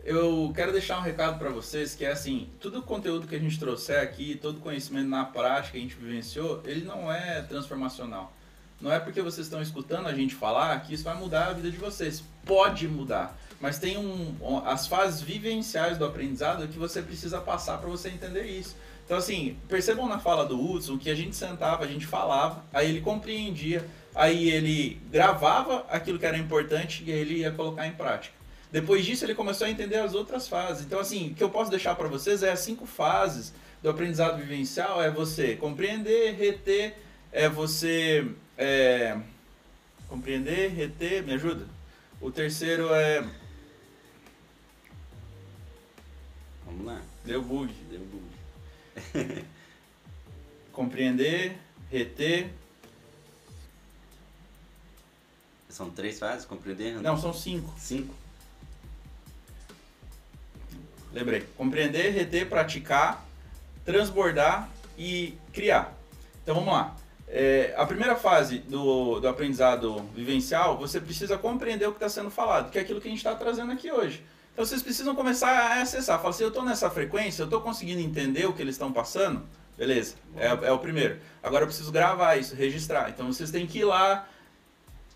eu quero deixar um recado para vocês que é assim, todo o conteúdo que a gente trouxer aqui, todo o conhecimento na prática que a gente vivenciou, ele não é transformacional. Não é porque vocês estão escutando a gente falar que isso vai mudar a vida de vocês. Pode mudar. Mas tem um, as fases vivenciais do aprendizado que você precisa passar para você entender isso. Então, assim, percebam na fala do Hudson que a gente sentava, a gente falava, aí ele compreendia, aí ele gravava aquilo que era importante e aí ele ia colocar em prática. Depois disso, ele começou a entender as outras fases. Então, assim, o que eu posso deixar para vocês é as cinco fases do aprendizado vivencial: é você compreender, reter, é você é, compreender, reter, me ajuda? O terceiro é. Vamos lá. Deu bug. Deu bug. compreender, reter. São três fases, compreender? Não, são cinco. Cinco. Lembrei. Compreender, reter, praticar, transbordar e criar. Então vamos lá. É, a primeira fase do, do aprendizado vivencial, você precisa compreender o que está sendo falado, que é aquilo que a gente está trazendo aqui hoje. Então vocês precisam começar a acessar. Fala assim, eu estou nessa frequência, eu estou conseguindo entender o que eles estão passando? Beleza, é, é, o primeiro. Agora eu preciso gravar isso, registrar. Então vocês têm que ir lá,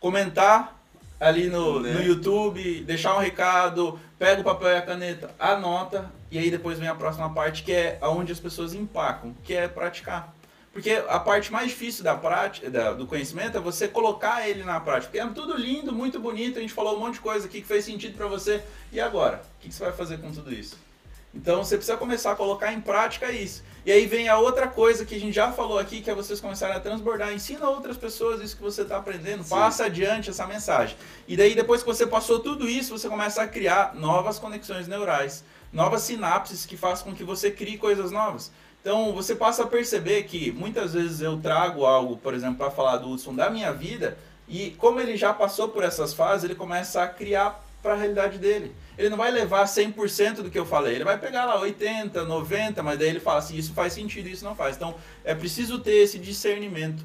comentar ali no, né? no YouTube, deixar um recado, pega o papel e a caneta, anota, e aí depois vem a próxima parte que é onde as pessoas empacam, que é praticar. Porque a parte mais difícil da prática, da, do conhecimento é você colocar ele na prática. Porque é tudo lindo, muito bonito, a gente falou um monte de coisa aqui que fez sentido para você. E agora? O que, você vai fazer com tudo isso? Então você precisa começar a colocar em prática isso. E aí vem a outra coisa que a gente já falou aqui, que é vocês começarem a transbordar. Ensina outras pessoas isso que você está aprendendo, Sim. passa adiante essa mensagem. E daí, depois que você passou tudo isso, você começa a criar novas conexões neurais, novas sinapses que façam com que você crie coisas novas. Então você passa a perceber que muitas vezes eu trago algo, por exemplo, para falar do Hudson da minha vida, e como ele já passou por essas fases, ele começa a criar para a realidade dele. Ele não vai levar 100% do que eu falei, ele vai pegar lá 80, 90, mas daí ele fala assim, isso faz sentido, isso não faz. Então é preciso ter esse discernimento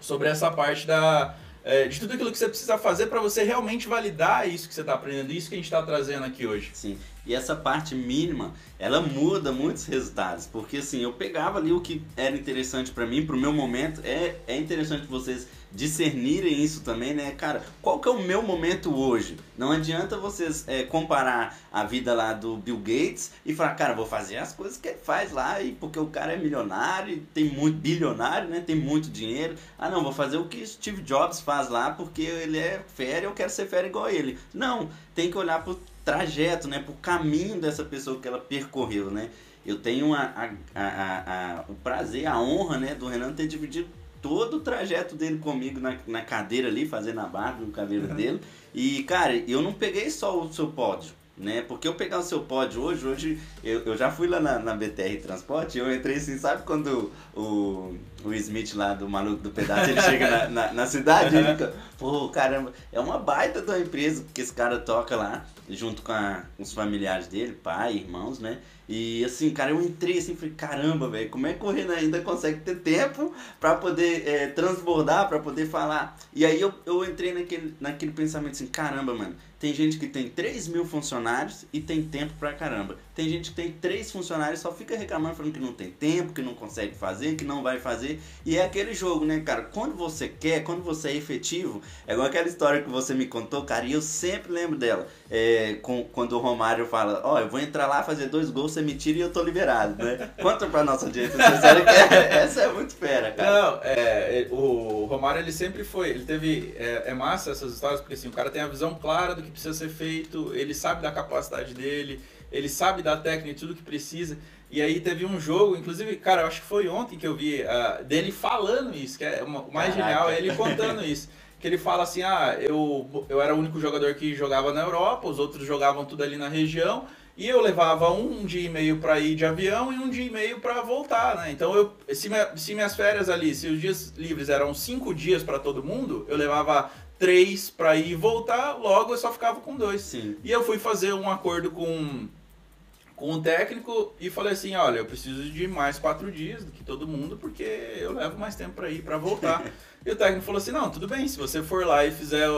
sobre essa parte da, é, de tudo aquilo que você precisa fazer para você realmente validar isso que você está aprendendo, isso que a gente está trazendo aqui hoje. Sim. E essa parte mínima, ela muda muitos resultados, porque assim, eu pegava ali o que era interessante para mim, para o meu momento, é, é interessante vocês discernirem isso também, né? Cara, qual que é o meu momento hoje? Não adianta vocês é, comparar a vida lá do Bill Gates e falar, cara, vou fazer as coisas que ele faz lá, e porque o cara é milionário, tem muito bilionário, né? Tem muito dinheiro. Ah, não, vou fazer o que Steve Jobs faz lá porque ele é fera, eu quero ser fera igual ele. Não, tem que olhar pro trajeto, né? Pro caminho dessa pessoa que ela percorreu, né? Eu tenho a, a, a, o prazer, a honra, né, do Renan ter dividido todo o trajeto dele comigo na, na cadeira ali, fazendo a barba no cabelo uhum. dele. E, cara, eu não peguei só o seu pódio. né? Porque eu pegar o seu pod hoje, hoje eu, eu já fui lá na, na BTR Transporte, eu entrei assim, sabe quando o, o Smith lá do maluco do pedaço, ele chega na, na, na cidade e fica, pô, caramba, é uma baita da empresa que esse cara toca lá, junto com, a, com os familiares dele, pai, irmãos, né? E assim, cara, eu entrei assim, falei, caramba, velho, como é que o Renan ainda consegue ter tempo para poder é, transbordar, para poder falar? E aí eu, eu entrei naquele, naquele pensamento assim, caramba, mano, tem gente que tem 3 mil funcionários e tem tempo pra caramba. Tem gente que tem 3 funcionários e só fica reclamando, falando que não tem tempo, que não consegue fazer, que não vai fazer. E é aquele jogo, né, cara? Quando você quer, quando você é efetivo, é igual aquela história que você me contou, cara, e eu sempre lembro dela. É, com, quando o Romário fala, ó, oh, eu vou entrar lá, fazer dois gols, você me tira e eu tô liberado, né? Conta pra nossa audiência, essa é muito fera, cara. Não, é, o Romário, ele sempre foi, ele teve, é, é massa essas histórias, porque assim, o cara tem a visão clara do que precisa ser feito, ele sabe da capacidade dele, ele sabe da técnica, tudo que precisa. E aí teve um jogo, inclusive, cara, eu acho que foi ontem que eu vi uh, dele falando isso, que é o mais Caraca. genial, é ele contando isso. Que ele fala assim, ah, eu, eu era o único jogador que jogava na Europa, os outros jogavam tudo ali na região, e eu levava um dia e meio para ir de avião e um dia e meio para voltar, né? Então, eu, se, minha, se minhas férias ali, se os dias livres eram cinco dias para todo mundo, eu levava três para ir e voltar, logo eu só ficava com dois. Sim. E eu fui fazer um acordo com, com o técnico e falei assim, olha, eu preciso de mais quatro dias do que todo mundo, porque eu levo mais tempo para ir para voltar. e o técnico falou assim, não, tudo bem, se você for lá e fizer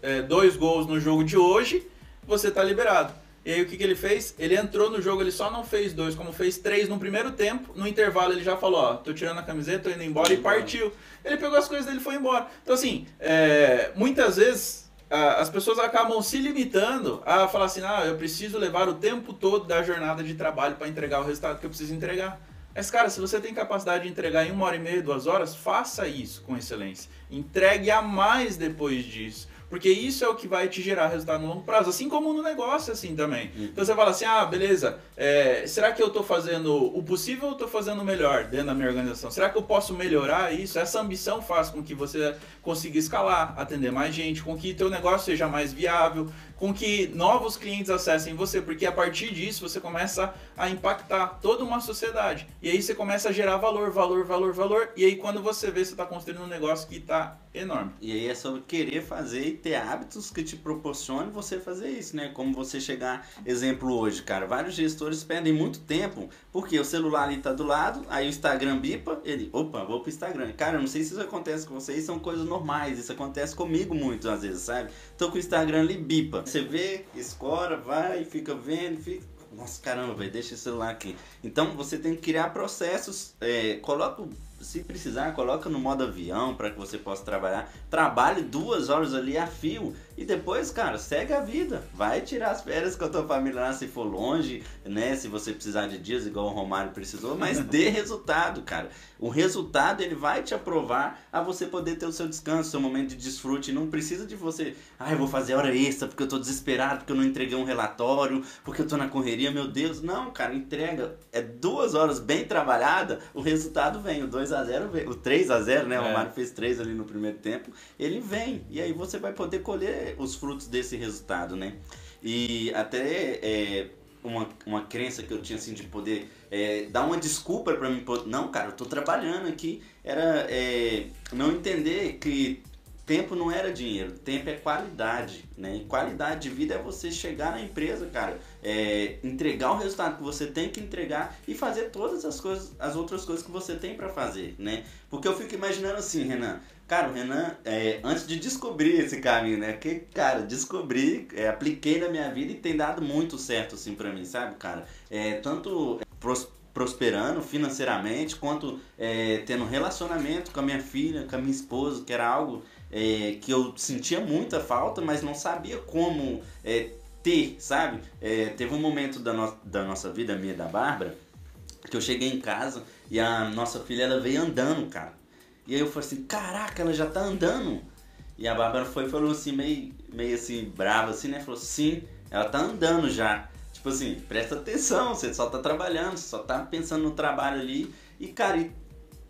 é, dois gols no jogo de hoje, você tá liberado. E aí o que, que ele fez? Ele entrou no jogo, ele só não fez dois, como fez três no primeiro tempo. No intervalo ele já falou, ó, tô tirando a camiseta, tô indo embora e partiu. Ele pegou as coisas dele e foi embora. Então assim, é, muitas vezes as pessoas acabam se limitando a falar assim, ah, eu preciso levar o tempo todo da jornada de trabalho para entregar o resultado que eu preciso entregar. Mas, cara, se você tem capacidade de entregar em uma hora e meia, duas horas, faça isso com excelência. Entregue a mais depois disso. Porque isso é o que vai te gerar resultado no longo prazo, assim como no negócio, assim também. Uhum. Então você fala assim, ah, beleza, é, será que eu estou fazendo o possível ou estou fazendo o melhor dentro da minha organização? Será que eu posso melhorar isso? Essa ambição faz com que você consiga escalar, atender mais gente, com que teu negócio seja mais viável, com que novos clientes acessem você, porque a partir disso você começa a impactar toda uma sociedade. E aí você começa a gerar valor, valor, valor, valor, e aí quando você vê, você está construindo um negócio que está enorme. E aí é sobre querer fazer e ter hábitos que te proporcionem você fazer isso, né? Como você chegar, exemplo hoje, cara, vários gestores perdem muito tempo, porque o celular ali tá do lado, aí o Instagram bipa, ele, opa, vou pro Instagram. Cara, não sei se isso acontece com vocês, são coisas normais, isso acontece comigo muito às vezes, sabe? Tô com o Instagram ali bipa. Você vê, escora, vai, fica vendo, fica nossa, caramba, velho, deixa o celular aqui. Então você tem que criar processos, é, coloca se precisar, coloca no modo avião para que você possa trabalhar. Trabalhe duas horas ali a fio e depois, cara, segue a vida. Vai tirar as férias com a tua família lá se for longe, né? Se você precisar de dias, igual o Romário precisou, mas dê resultado, cara. O resultado ele vai te aprovar a você poder ter o seu descanso, seu momento de desfrute. Não precisa de você, ah, eu vou fazer hora extra porque eu tô desesperado, porque eu não entreguei um relatório, porque eu tô na correria, meu Deus. Não, cara, entrega. É duas horas bem trabalhada, o resultado vem. O 2 a 0 vem. O 3 a 0 né? O é. Romário fez 3 ali no primeiro tempo. Ele vem. E aí você vai poder colher os frutos desse resultado, né? E até é, uma, uma crença que eu tinha assim de poder é, dar uma desculpa para mim, não, cara, eu tô trabalhando aqui, era é, não entender que tempo não era dinheiro, tempo é qualidade, né? E qualidade de vida é você chegar na empresa, cara, é, entregar o resultado que você tem que entregar e fazer todas as coisas, as outras coisas que você tem para fazer, né? Porque eu fico imaginando assim, Renan, Cara, o Renan, é, antes de descobrir esse caminho, né? Que, cara, descobri, é, apliquei na minha vida e tem dado muito certo, assim, pra mim, sabe, cara? É, tanto pros, prosperando financeiramente, quanto é, tendo relacionamento com a minha filha, com a minha esposa, que era algo é, que eu sentia muita falta, mas não sabia como é, ter, sabe? É, teve um momento da, no, da nossa vida, minha e da Bárbara, que eu cheguei em casa e a nossa filha, ela veio andando, cara e aí eu falei assim, caraca, ela já tá andando. E a Bárbara foi falou assim, meio, meio assim, brava assim, né? Falou, sim, ela tá andando já. Tipo assim, presta atenção, você só tá trabalhando, só tá pensando no trabalho ali. E, cara, e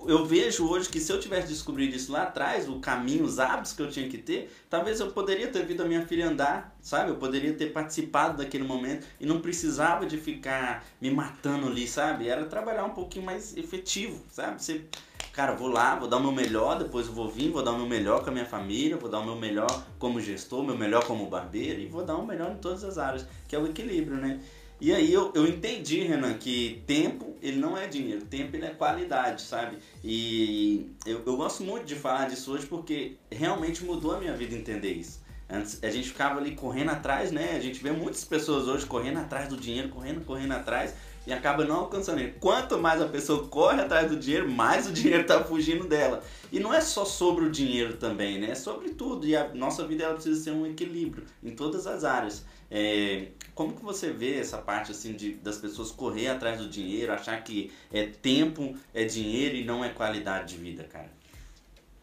eu vejo hoje que se eu tivesse descobrido isso lá atrás, o caminho, os hábitos que eu tinha que ter, talvez eu poderia ter visto a minha filha andar, sabe? Eu poderia ter participado daquele momento e não precisava de ficar me matando ali, sabe? Era trabalhar um pouquinho mais efetivo, sabe? Você, cara, vou lá, vou dar o meu melhor, depois eu vou vir, vou dar o meu melhor com a minha família, vou dar o meu melhor como gestor, meu melhor como barbeiro e vou dar o melhor em todas as áreas, que é o equilíbrio, né? E aí eu, eu entendi, Renan, que tempo ele não é dinheiro, tempo ele é qualidade, sabe? E eu, eu gosto muito de falar disso hoje porque realmente mudou a minha vida entender isso. Antes a gente ficava ali correndo atrás, né? A gente vê muitas pessoas hoje correndo atrás do dinheiro, correndo, correndo atrás e acaba não alcançando ele. Quanto mais a pessoa corre atrás do dinheiro, mais o dinheiro está fugindo dela. E não é só sobre o dinheiro também, né? É sobre tudo. E a nossa vida ela precisa ser um equilíbrio em todas as áreas. É, como que você vê essa parte assim de, das pessoas correr atrás do dinheiro, achar que é tempo, é dinheiro e não é qualidade de vida, cara?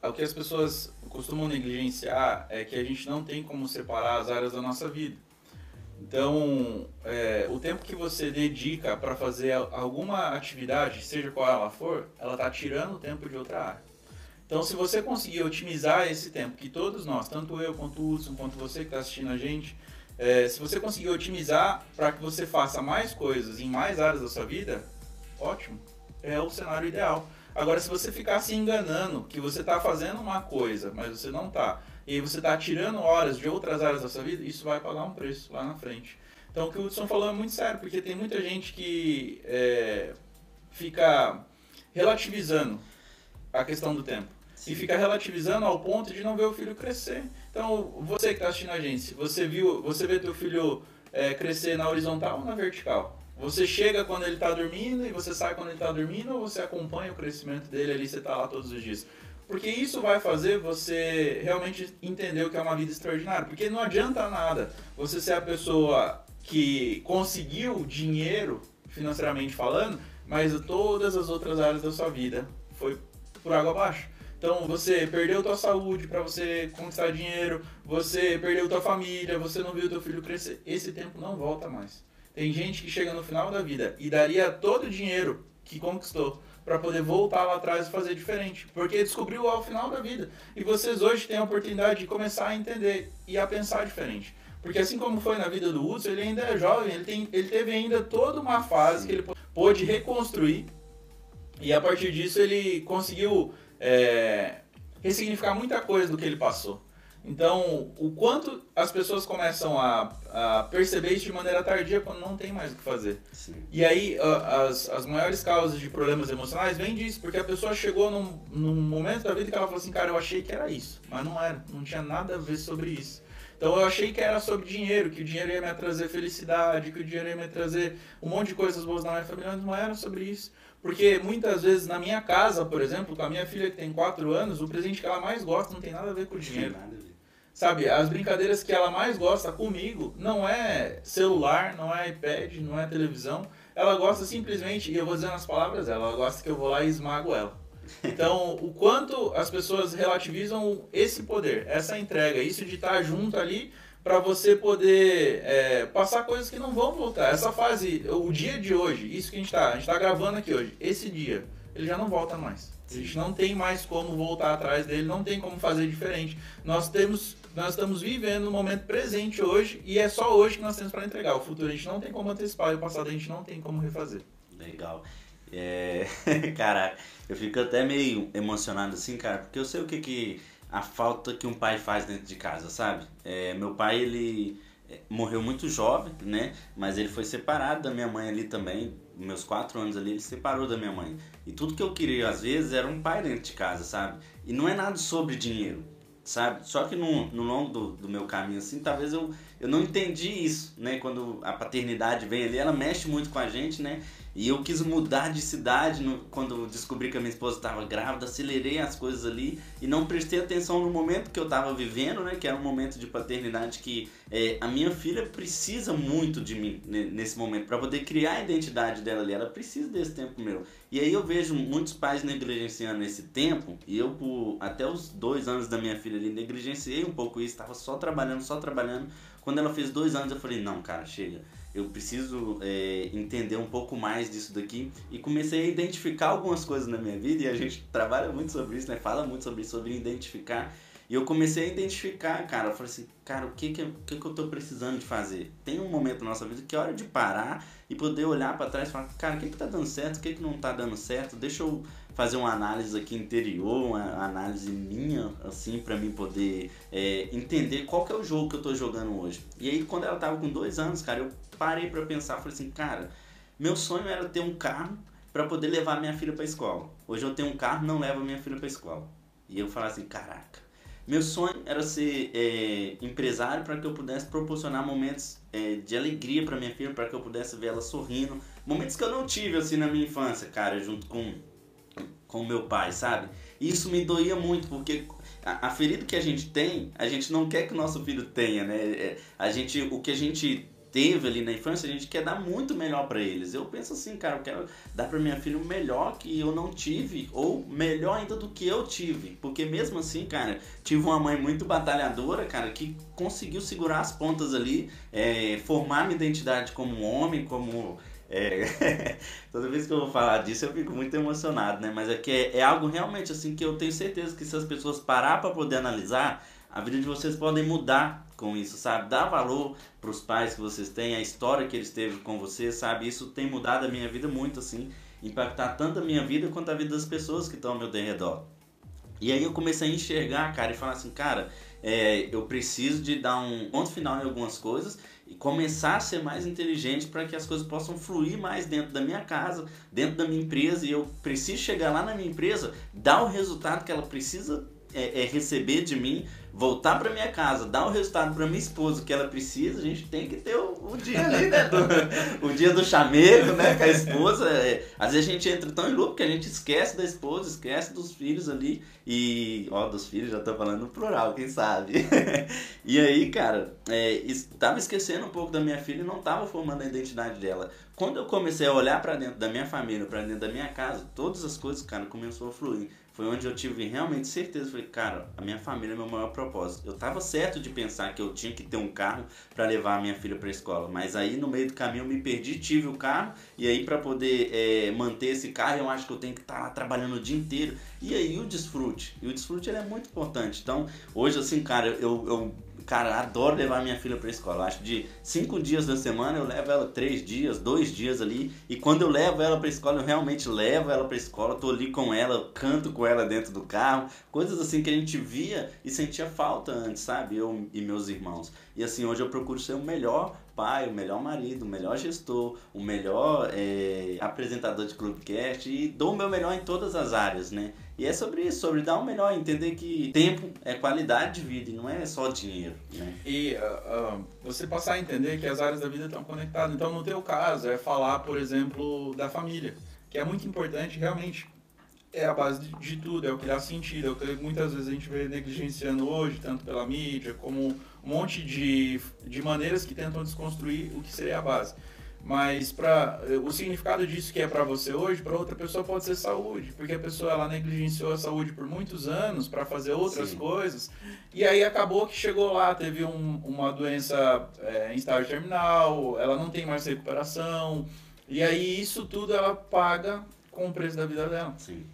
O que as pessoas costumam negligenciar é que a gente não tem como separar as áreas da nossa vida. Então, é, o tempo que você dedica para fazer alguma atividade, seja qual ela for, ela está tirando o tempo de outra área. Então, se você conseguir otimizar esse tempo, que todos nós, tanto eu quanto o Hudson, quanto você que está assistindo a gente, é, se você conseguir otimizar para que você faça mais coisas em mais áreas da sua vida, ótimo. É o cenário ideal. Agora, se você ficar se enganando que você está fazendo uma coisa, mas você não está, e você está tirando horas de outras áreas da sua vida, isso vai pagar um preço lá na frente. Então, o que o Hudson falou é muito sério, porque tem muita gente que é, fica relativizando a questão do tempo. Sim. E fica relativizando ao ponto de não ver o filho crescer. Então, você que está assistindo a gente, você viu, você vê teu filho é, crescer na horizontal ou na vertical? Você chega quando ele está dormindo e você sai quando ele está dormindo ou você acompanha o crescimento dele ali, você está lá todos os dias? Porque isso vai fazer você realmente entender o que é uma vida extraordinária. Porque não adianta nada você ser a pessoa que conseguiu dinheiro, financeiramente falando, mas todas as outras áreas da sua vida foi por água abaixo. Então você perdeu tua saúde para você conquistar dinheiro, você perdeu tua família, você não viu teu filho crescer. Esse tempo não volta mais. Tem gente que chega no final da vida e daria todo o dinheiro que conquistou para poder voltar lá atrás e fazer diferente, porque descobriu ao final da vida. E vocês hoje têm a oportunidade de começar a entender e a pensar diferente. Porque assim como foi na vida do Hudson, ele ainda é jovem, ele, tem, ele teve ainda toda uma fase que ele pôde reconstruir e a partir disso ele conseguiu é, ressignificar muita coisa do que ele passou. Então, o quanto as pessoas começam a, a, perceber isso de maneira tardia quando não tem mais o que fazer. Sim. E aí, as, as maiores causas de problemas emocionais vêm disso, porque a pessoa chegou num, num momento da vida que ela falou assim: cara, eu achei que era isso, mas não era, não tinha nada a ver sobre isso. Então eu achei que era sobre dinheiro, que o dinheiro ia me trazer felicidade, que o dinheiro ia me trazer um monte de coisas boas na minha família, mas não era sobre isso. Porque muitas vezes na minha casa, por exemplo, com a minha filha que tem 4 anos, o presente que ela mais gosta não tem nada a ver com o dinheiro. Sabe, as brincadeiras que ela mais gosta comigo não é celular, não é iPad, não é televisão. Ela gosta simplesmente, e eu vou dizendo as palavras dela, ela gosta que eu vou lá e esmago ela. Então, o quanto as pessoas relativizam esse poder, essa entrega, isso de estar junto ali para você poder é, passar coisas que não vão voltar. Essa fase, o dia de hoje, isso que a gente está, a gente está gravando aqui hoje, esse dia, ele já não volta mais. A gente não tem mais como voltar atrás dele, não tem como fazer diferente. Nós temos, nós estamos vivendo no momento presente hoje e é só hoje que nós temos para entregar. O futuro a gente não tem como antecipar e o passado a gente não tem como refazer. Legal. É, eu fico até meio emocionado assim, cara, porque eu sei o que que a falta que um pai faz dentro de casa, sabe? É, meu pai, ele é, morreu muito jovem, né? Mas ele foi separado da minha mãe ali também. Meus quatro anos ali, ele separou da minha mãe. E tudo que eu queria, às vezes, era um pai dentro de casa, sabe? E não é nada sobre dinheiro, sabe? Só que no, no longo do, do meu caminho, assim, talvez eu, eu não entendi isso, né? Quando a paternidade vem ali, ela mexe muito com a gente, né? E eu quis mudar de cidade no, quando descobri que a minha esposa estava grávida, acelerei as coisas ali e não prestei atenção no momento que eu estava vivendo, né? Que era um momento de paternidade que é, a minha filha precisa muito de mim nesse momento para poder criar a identidade dela ali. Ela precisa desse tempo meu. E aí eu vejo muitos pais negligenciando esse tempo e eu por até os dois anos da minha filha ali negligenciei um pouco isso, estava só trabalhando, só trabalhando. Quando ela fez dois anos eu falei não, cara, chega eu preciso é, entender um pouco mais disso daqui e comecei a identificar algumas coisas na minha vida e a gente trabalha muito sobre isso, né? Fala muito sobre isso, sobre identificar. E eu comecei a identificar, cara, eu falei assim, cara, o que que, o que que eu tô precisando de fazer? Tem um momento na nossa vida que é hora de parar e poder olhar para trás e falar, cara, o que que tá dando certo, o que que não tá dando certo? Deixa eu fazer uma análise aqui interior, uma análise minha, assim, para mim poder é, entender qual que é o jogo que eu tô jogando hoje. E aí, quando ela tava com dois anos, cara, eu parei para pensar, falei assim, cara, meu sonho era ter um carro para poder levar minha filha para escola. Hoje eu tenho um carro, não levo minha filha para escola. E eu falei assim, caraca, meu sonho era ser é, empresário para que eu pudesse proporcionar momentos é, de alegria para minha filha, para que eu pudesse ver ela sorrindo, momentos que eu não tive assim na minha infância, cara, junto com com meu pai, sabe? Isso me doía muito, porque a, a ferida que a gente tem, a gente não quer que o nosso filho tenha, né? É, a gente, o que a gente teve ali na infância, a gente quer dar muito melhor para eles. Eu penso assim, cara, eu quero dar para minha filha o melhor que eu não tive ou melhor ainda do que eu tive, porque mesmo assim, cara, tive uma mãe muito batalhadora, cara, que conseguiu segurar as pontas ali, é, formar minha identidade como homem, como é, toda vez que eu vou falar disso eu fico muito emocionado, né? Mas é que é, é algo realmente assim que eu tenho certeza que se as pessoas parar para poder analisar, a vida de vocês podem mudar com isso, sabe? Dar valor para os pais que vocês têm, a história que eles teve com vocês, sabe? Isso tem mudado a minha vida muito, assim, impactar tanto a minha vida quanto a vida das pessoas que estão ao meu redor. E aí eu comecei a enxergar, cara, e falar assim, cara, é, eu preciso de dar um ponto final em algumas coisas e começar a ser mais inteligente para que as coisas possam fluir mais dentro da minha casa, dentro da minha empresa e eu preciso chegar lá na minha empresa, dar o resultado que ela precisa é, é receber de mim voltar para minha casa, dar o resultado para minha esposa que ela precisa, a gente tem que ter o, o dia ali, né? Do, o dia do chamego, né? Com a esposa. É, às vezes a gente entra tão em lucro que a gente esquece da esposa, esquece dos filhos ali. E, ó, dos filhos, já tô falando no plural, quem sabe? e aí, cara, é, estava esquecendo um pouco da minha filha e não tava formando a identidade dela. Quando eu comecei a olhar para dentro da minha família, para dentro da minha casa, todas as coisas, cara, começou a fluir foi onde eu tive realmente certeza. Falei, cara, a minha família é meu maior propósito. Eu tava certo de pensar que eu tinha que ter um carro para levar a minha filha para a escola, mas aí no meio do caminho eu me perdi, tive o carro e aí para poder é, manter esse carro eu acho que eu tenho que estar tá lá trabalhando o dia inteiro. E aí o desfrute, e o desfrute ele é muito importante. Então hoje assim, cara, eu, eu Cara, adoro levar minha filha para a escola. Acho que de cinco dias da semana eu levo ela três dias, dois dias ali. E quando eu levo ela para a escola, eu realmente levo ela para a escola. Tô ali com ela, canto com ela dentro do carro. Coisas assim que a gente via e sentia falta antes, sabe? Eu e meus irmãos. E assim, hoje eu procuro ser o melhor pai, o melhor marido, o melhor gestor, o melhor é, apresentador de Clubcast e dou o meu melhor em todas as áreas, né? E é sobre isso, sobre dar o melhor, entender que tempo é qualidade de vida e não é só dinheiro, né? E uh, uh, você passar a entender que as áreas da vida estão conectadas. Então, no teu caso, é falar, por exemplo, da família, que é muito importante realmente é a base de, de, tudo, é o que dá sentido, é o que muitas vezes a gente vê negligenciando hoje, tanto pela mídia, como um monte de, de maneiras que tentam desconstruir o que seria a base. Mas para o significado disso que é para você hoje, para outra pessoa pode ser saúde, porque a pessoa ela negligenciou a saúde por muitos anos para fazer outras Sim. coisas e aí acabou que chegou lá, teve um, uma doença é, em estágio terminal, ela não tem mais recuperação e aí isso tudo ela paga com o preço da vida dela. Sim.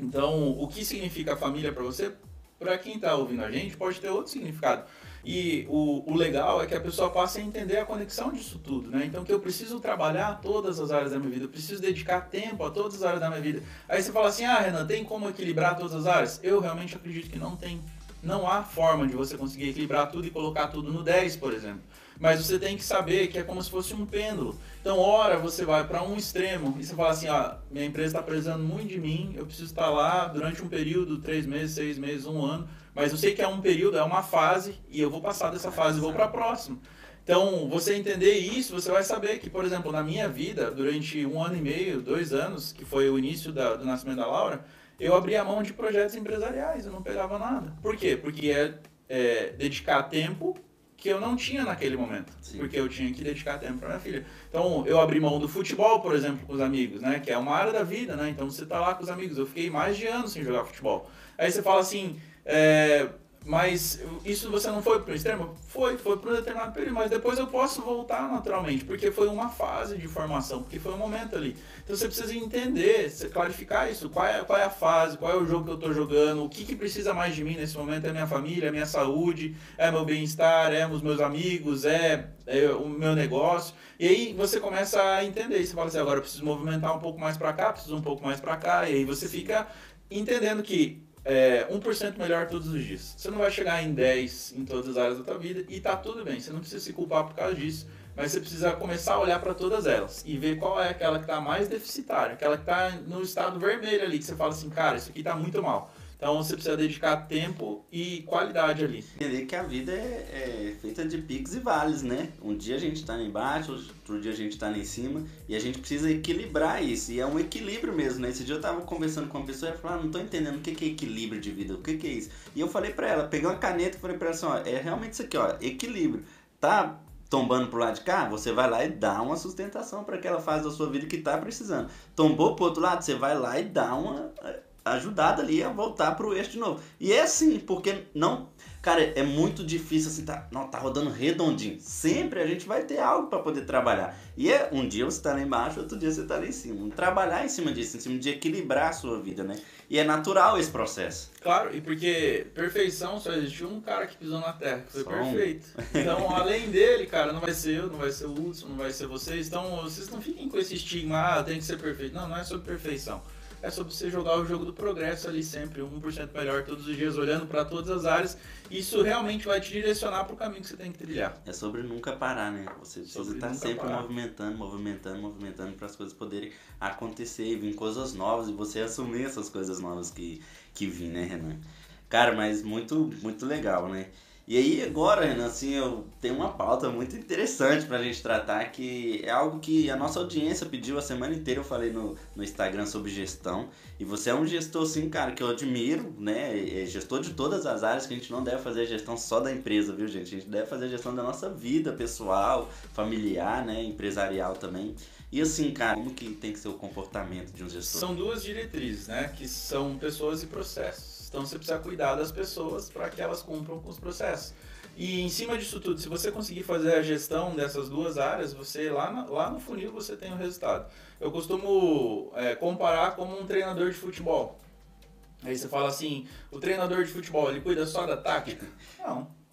Então, o que significa família para você? Para quem está ouvindo a gente, pode ter outro significado. E o, o legal é que a pessoa passe a entender a conexão disso tudo, né? Então, que eu preciso trabalhar todas as áreas da minha vida, eu preciso dedicar tempo a todas as áreas da minha vida. Aí você fala assim, ah, Renan, tem como equilibrar todas as áreas? Eu realmente acredito que não tem. Não há forma de você conseguir equilibrar tudo e colocar tudo no 10, por exemplo. Mas você tem que saber que é como se fosse um pêndulo. Então, hora você vai para um extremo e você fala assim: ah, minha empresa está precisando muito de mim, eu preciso estar lá durante um período, três meses, seis meses, um ano. Mas eu sei que é um período, é uma fase e eu vou passar dessa fase e vou para a próxima. Então, você entender isso, você vai saber que, por exemplo, na minha vida, durante um ano e meio, dois anos, que foi o início da, do nascimento da Laura, eu abri a mão de projetos empresariais, eu não pegava nada. Por quê? Porque é, é dedicar tempo que eu não tinha naquele momento, Sim. porque eu tinha que dedicar tempo para minha filha. Então, eu abri mão do futebol, por exemplo, com os amigos, né, que é uma área da vida, né? Então, você tá lá com os amigos. Eu fiquei mais de anos sem jogar futebol. Aí você fala assim, é, mas isso você não foi para o extremo? Foi, foi para um determinado período, mas depois eu posso voltar naturalmente, porque foi uma fase de formação, porque foi um momento ali. Então você precisa entender, clarificar isso, qual é, qual é a fase, qual é o jogo que eu estou jogando, o que, que precisa mais de mim nesse momento, é minha família, é minha saúde, é meu bem-estar, é os meus amigos, é, é, o meu negócio. E aí você começa a entender, você fala assim, agora eu preciso movimentar um pouco mais para cá, preciso um pouco mais para cá, e aí você fica entendendo que é, 1% melhor todos os dias. Você não vai chegar em 10 em todas as áreas da tua vida e tá tudo bem, você não precisa se culpar por causa disso, mas você precisa começar a olhar para todas elas e ver qual é aquela que está mais deficitária, aquela que está no estado vermelho ali, que você fala assim, cara, isso aqui está muito mal. Então você precisa dedicar tempo e qualidade ali. Entender que a vida é, é, feita de picos e vales, né? Um dia a gente está lá embaixo, outro dia a gente está lá em cima e a gente precisa equilibrar isso. E é um equilíbrio mesmo, né? Esse dia eu estava conversando com uma pessoa e ela falou: ah, não estou entendendo o que, é equilíbrio de vida, o que, é isso? E eu falei para ela, peguei uma caneta e falei para ela assim: ó, é realmente isso aqui, ó, equilíbrio. Tá tombando pro lado de cá, você vai lá e dá uma sustentação para aquela fase da sua vida que tá precisando. Tombou pro outro lado, você vai lá e dá uma ajudado ali a voltar pro eixo de novo. E é assim, porque não. Cara, é muito difícil assim, tá, não, tá rodando redondinho. Sempre a gente vai ter algo para poder trabalhar. E é um dia você tá lá embaixo, outro dia você tá lá em cima. Trabalhar em cima disso, em cima de equilibrar a sua vida, né? E é natural esse processo. Claro, e porque perfeição só existe um cara que pisou na terra, que foi só perfeito. Um. Então, além dele, cara, não vai ser eu, não vai ser o Hudson, não vai ser vocês. Então, vocês não fiquem com esse estigma, ah, tem que ser perfeito. Não, não é sobre perfeição é sobre você jogar o jogo do progresso ali sempre, 1% melhor todos os dias, olhando para todas as áreas. Isso realmente vai te direcionar para o caminho que você tem que trilhar. É sobre nunca parar, né? Você precisa estar sempre parar. movimentando, movimentando, movimentando para as coisas poderem acontecer e vir coisas novas e você assumir essas coisas novas que, que vêm, né, Renan? Cara, mas muito, muito legal, né? E aí agora, Renan, assim, eu tenho uma pauta muito interessante pra gente tratar, que é algo que a nossa audiência pediu a semana inteira, eu falei no, no Instagram sobre gestão. E você é um gestor, assim, cara, que eu admiro, né? É gestor de todas as áreas, que a gente não deve fazer gestão só da empresa, viu, gente? A gente deve fazer gestão da nossa vida pessoal, familiar, né? Empresarial também. E assim, cara, como que tem que ser o comportamento de um gestor? São duas diretrizes, né? Que são pessoas e processos. Então você precisa cuidar das pessoas para que elas cumpram com os processos. E em cima disso tudo, se você conseguir fazer a gestão dessas duas áreas, você lá, na, lá no funil você tem o resultado. Eu costumo é, comparar como um treinador de futebol. Aí você fala assim, o treinador de futebol, ele cuida só da tática? Não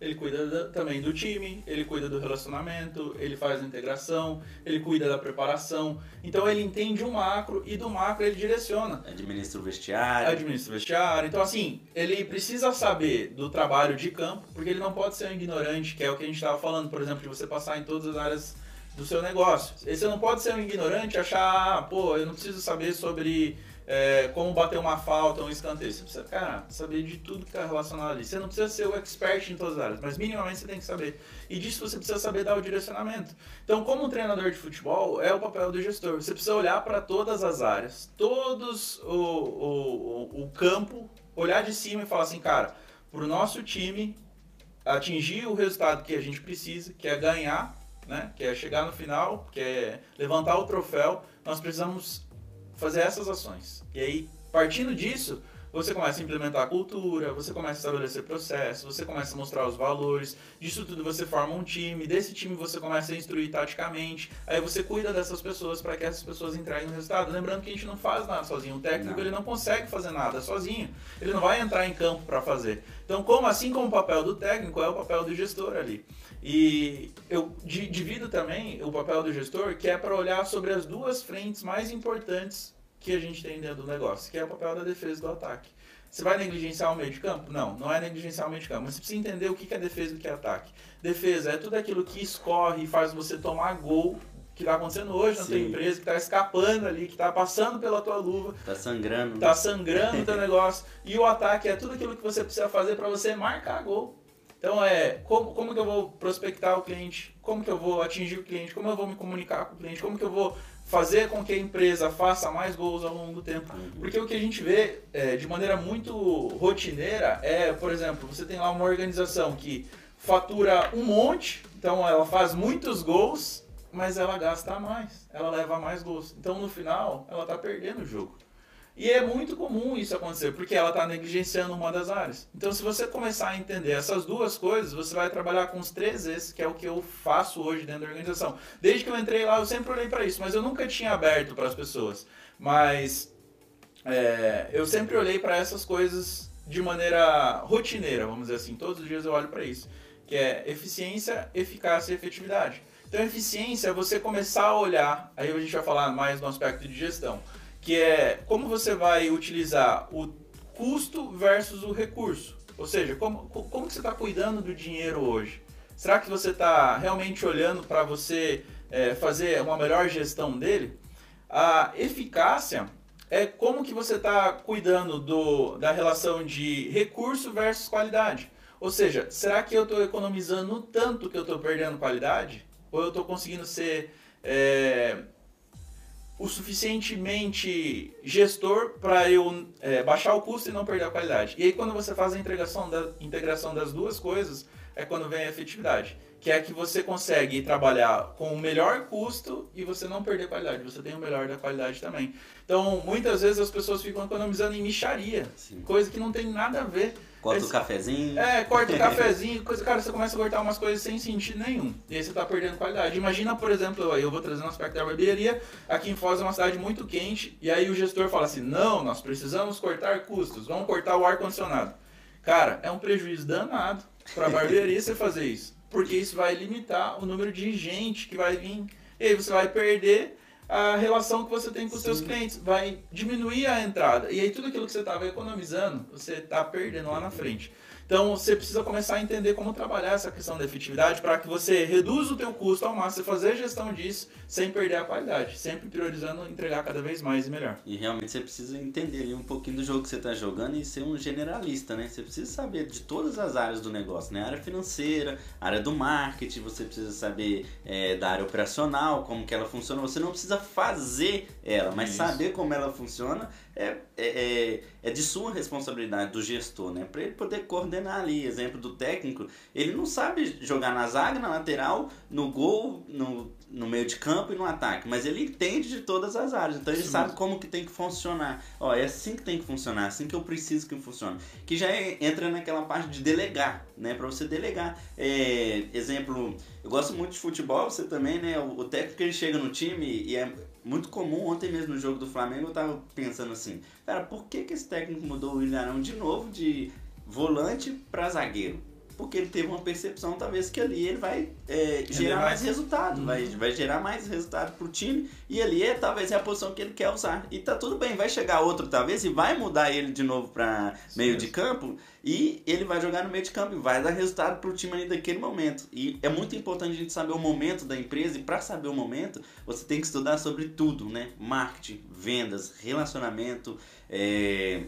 ele cuida da, também do time, ele cuida do relacionamento, ele faz a integração, ele cuida da preparação. Então ele entende o macro e do macro ele direciona. Administra o vestiário. Administra o vestiário. Então, assim, ele precisa saber do trabalho de campo, porque ele não pode ser um ignorante, que é o que a gente estava falando, por exemplo, de você passar em todas as áreas do seu negócio. Você não pode ser um ignorante e achar, ah, pô, eu não preciso saber sobre é, como bater uma falta, um escanteio. Você precisa, cara, saber de tudo que está relacionado ali. Você não precisa ser o expert em todas as áreas, mas minimamente você tem que saber. E disso você precisa saber dar o direcionamento. Então, como treinador de futebol, é o papel do gestor. Você precisa olhar para todas as áreas, todos o, o, o campo, olhar de cima e falar assim, cara, para o nosso time atingir o resultado que a gente precisa, que é ganhar, né? que é chegar no final, que é levantar o troféu, nós precisamos fazer essas ações. E aí, partindo disso, você começa a implementar a cultura, você começa a estabelecer processos, você começa a mostrar os valores, disso tudo você forma um time, desse time você começa a instruir taticamente, aí você cuida dessas pessoas para que essas pessoas entreguem o resultado. Lembrando que a gente não faz nada sozinho, o técnico não. ele não consegue fazer nada sozinho, ele não vai entrar em campo para fazer. Então, como assim como o papel do técnico é o papel do gestor ali. E eu divido também o papel do gestor, que é para olhar sobre as duas frentes mais importantes que a gente tem dentro do negócio, que é o papel da defesa e do ataque. Você vai negligenciar o meio de campo? Não, não é negligenciar o meio de campo, mas você precisa entender o que é defesa e o que é ataque. Defesa é tudo aquilo que escorre e faz você tomar gol que está acontecendo hoje na tua empresa, que está escapando ali, que está passando pela tua luva. Está sangrando. Está sangrando o teu negócio. E o ataque é tudo aquilo que você precisa fazer para você marcar gol. Então é como, como que eu vou prospectar o cliente, como que eu vou atingir o cliente, como eu vou me comunicar com o cliente, como que eu vou fazer com que a empresa faça mais gols ao longo do tempo. Uhum. Porque o que a gente vê é, de maneira muito rotineira é, por exemplo, você tem lá uma organização que fatura um monte, então ela faz muitos gols, mas ela gasta mais, ela leva mais gols. Então no final ela está perdendo o jogo. E é muito comum isso acontecer, porque ela está negligenciando uma das áreas. Então, se você começar a entender essas duas coisas, você vai trabalhar com os três E's, que é o que eu faço hoje dentro da organização. Desde que eu entrei lá, eu sempre olhei para isso, mas eu nunca tinha aberto para as pessoas. Mas é, eu sempre olhei para essas coisas de maneira rotineira, vamos dizer assim. Todos os dias eu olho para isso, que é eficiência, eficácia e efetividade. Então, eficiência é você começar a olhar, aí a gente vai falar mais no aspecto de gestão que é como você vai utilizar o custo versus o recurso. Ou seja, como, como que você está cuidando do dinheiro hoje? Será que você está realmente olhando para você é, fazer uma melhor gestão dele? A eficácia é como que você está cuidando do, da relação de recurso versus qualidade. Ou seja, será que eu estou economizando tanto que eu estou perdendo qualidade? Ou eu estou conseguindo ser é, o suficientemente gestor para eu é, baixar o custo e não perder a qualidade. E aí quando você faz a integração, da, integração das duas coisas, é quando vem a efetividade, que é que você consegue trabalhar com o melhor custo e você não perder qualidade, você tem o melhor da qualidade também. Então, muitas vezes as pessoas ficam economizando em micharia, Sim. coisa que não tem nada a ver Corta o cafezinho. É, corta o cafezinho, coisa, cara, você começa a cortar umas coisas sem sentido nenhum. E aí você tá perdendo qualidade. Imagina, por exemplo, eu vou trazer um aspecto da barbearia, aqui em Foz é uma cidade muito quente, e aí o gestor fala assim: não, nós precisamos cortar custos, vamos cortar o ar-condicionado. Cara, é um prejuízo danado para a barbearia você fazer isso. Porque isso vai limitar o número de gente que vai vir. E aí você vai perder a relação que você tem com os seus clientes. Vai diminuir a entrada. E aí tudo aquilo que você estava economizando, você está perdendo lá na frente. Então você precisa começar a entender como trabalhar essa questão da efetividade para que você reduza o teu custo ao máximo, fazer a gestão disso sem perder a qualidade, sempre priorizando entregar cada vez mais e melhor. E realmente você precisa entender ali um pouquinho do jogo que você está jogando e ser um generalista, né? Você precisa saber de todas as áreas do negócio, né? área financeira, área do marketing, você precisa saber é, da área operacional, como que ela funciona. Você não precisa fazer ela, mas Isso. saber como ela funciona é, é, é, é de sua responsabilidade do gestor, né? Para ele poder coordenar ali. Exemplo do técnico, ele não sabe jogar na zaga, na lateral, no gol, no, no meio de campo e no ataque, mas ele entende de todas as áreas, então ele Sim. sabe como que tem que funcionar. Ó, é assim que tem que funcionar, é assim que eu preciso que funcione. Que já é, entra naquela parte de delegar, né? Para você delegar. É, exemplo, eu gosto muito de futebol, você também, né? O, o técnico ele chega no time e é muito comum. Ontem mesmo no jogo do Flamengo eu tava pensando assim, cara, por que, que esse técnico mudou o Ilharão de novo de volante para zagueiro? porque ele teve uma percepção, talvez, que ali ele vai é, gerar mais resultado, uhum. vai, vai gerar mais resultado pro time, e ali é, talvez é a posição que ele quer usar. E tá tudo bem, vai chegar outro talvez e vai mudar ele de novo para meio de campo, e ele vai jogar no meio de campo e vai dar resultado pro time ali daquele momento. E é muito importante a gente saber o momento da empresa, e para saber o momento, você tem que estudar sobre tudo, né? Marketing, vendas, relacionamento, é,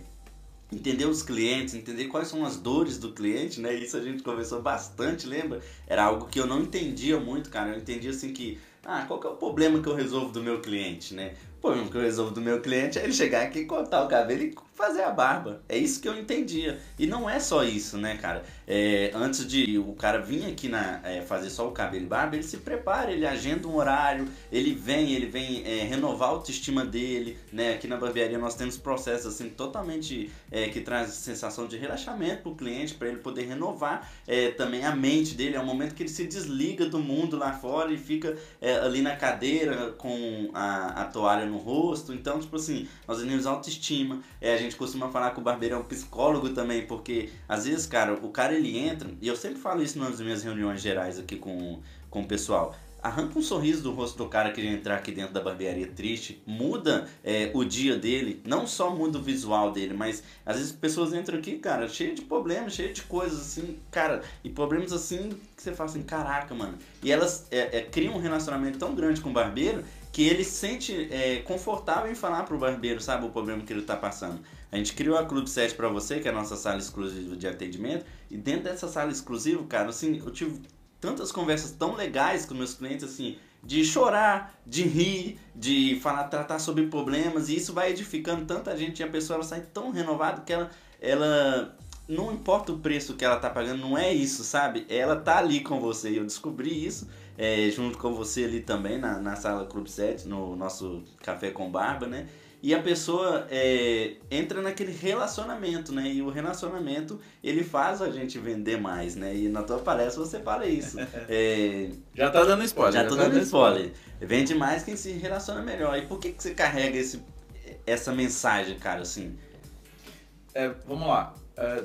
entender os clientes, entender quais são as dores do cliente, né? Isso a gente conversou bastante, lembra? Era algo que eu não entendia muito, cara. Eu entendia assim que, ah, qual que é o problema que eu resolvo do meu cliente, né? O problema que eu resolvo do meu cliente é ele chegar aqui, cortar o cabelo e fazer a barba. É isso que eu entendia. E não é só isso, né, cara? É, antes de o cara vir aqui na, é, fazer só o cabelo e barba, ele se prepara, ele agenda um horário, ele vem, ele vem é, renovar a autoestima dele, né? Aqui na barbearia nós temos processos assim totalmente é, que traz sensação de relaxamento pro cliente, para ele poder renovar é, também a mente dele. É um momento que ele se desliga do mundo lá fora e fica é, ali na cadeira com a, a toalha no rosto. Então, tipo assim, nós temos autoestima, é, a gente costuma falar que o barbeiro é um psicólogo também, porque às vezes, cara, o cara ele entra, e eu sempre falo isso nas minhas reuniões gerais aqui com, com o pessoal. Arranca um sorriso do rosto do cara que entrar aqui dentro da barbearia triste, muda é, o dia dele, não só muda o visual dele, mas às vezes pessoas entram aqui, cara, cheio de problemas, cheio de coisas assim, cara, e problemas assim que você fala assim, caraca, mano. E elas é, é, criam um relacionamento tão grande com o barbeiro que ele se sente é, confortável em falar pro barbeiro, sabe, o problema que ele tá passando. A gente criou a Clube 7 para você, que é a nossa sala exclusiva de atendimento, e dentro dessa sala exclusiva, cara, assim, eu tive tantas conversas tão legais com meus clientes, assim, de chorar, de rir, de falar, tratar sobre problemas, e isso vai edificando tanta gente, e a pessoa ela sai tão renovada que ela, ela não importa o preço que ela tá pagando, não é isso, sabe? Ela tá ali com você. E eu descobri isso é, junto com você ali também na, na sala Clube 7, no nosso Café com Barba, né? e a pessoa é, entra naquele relacionamento, né? E o relacionamento ele faz a gente vender mais, né? E na tua palestra você fala isso. É, já tá dando spoiler. Já, já tô tá dando spoiler. spoiler. Vende mais quem se relaciona melhor. E por que, que você carrega esse, essa mensagem, cara, assim? É, vamos lá. É,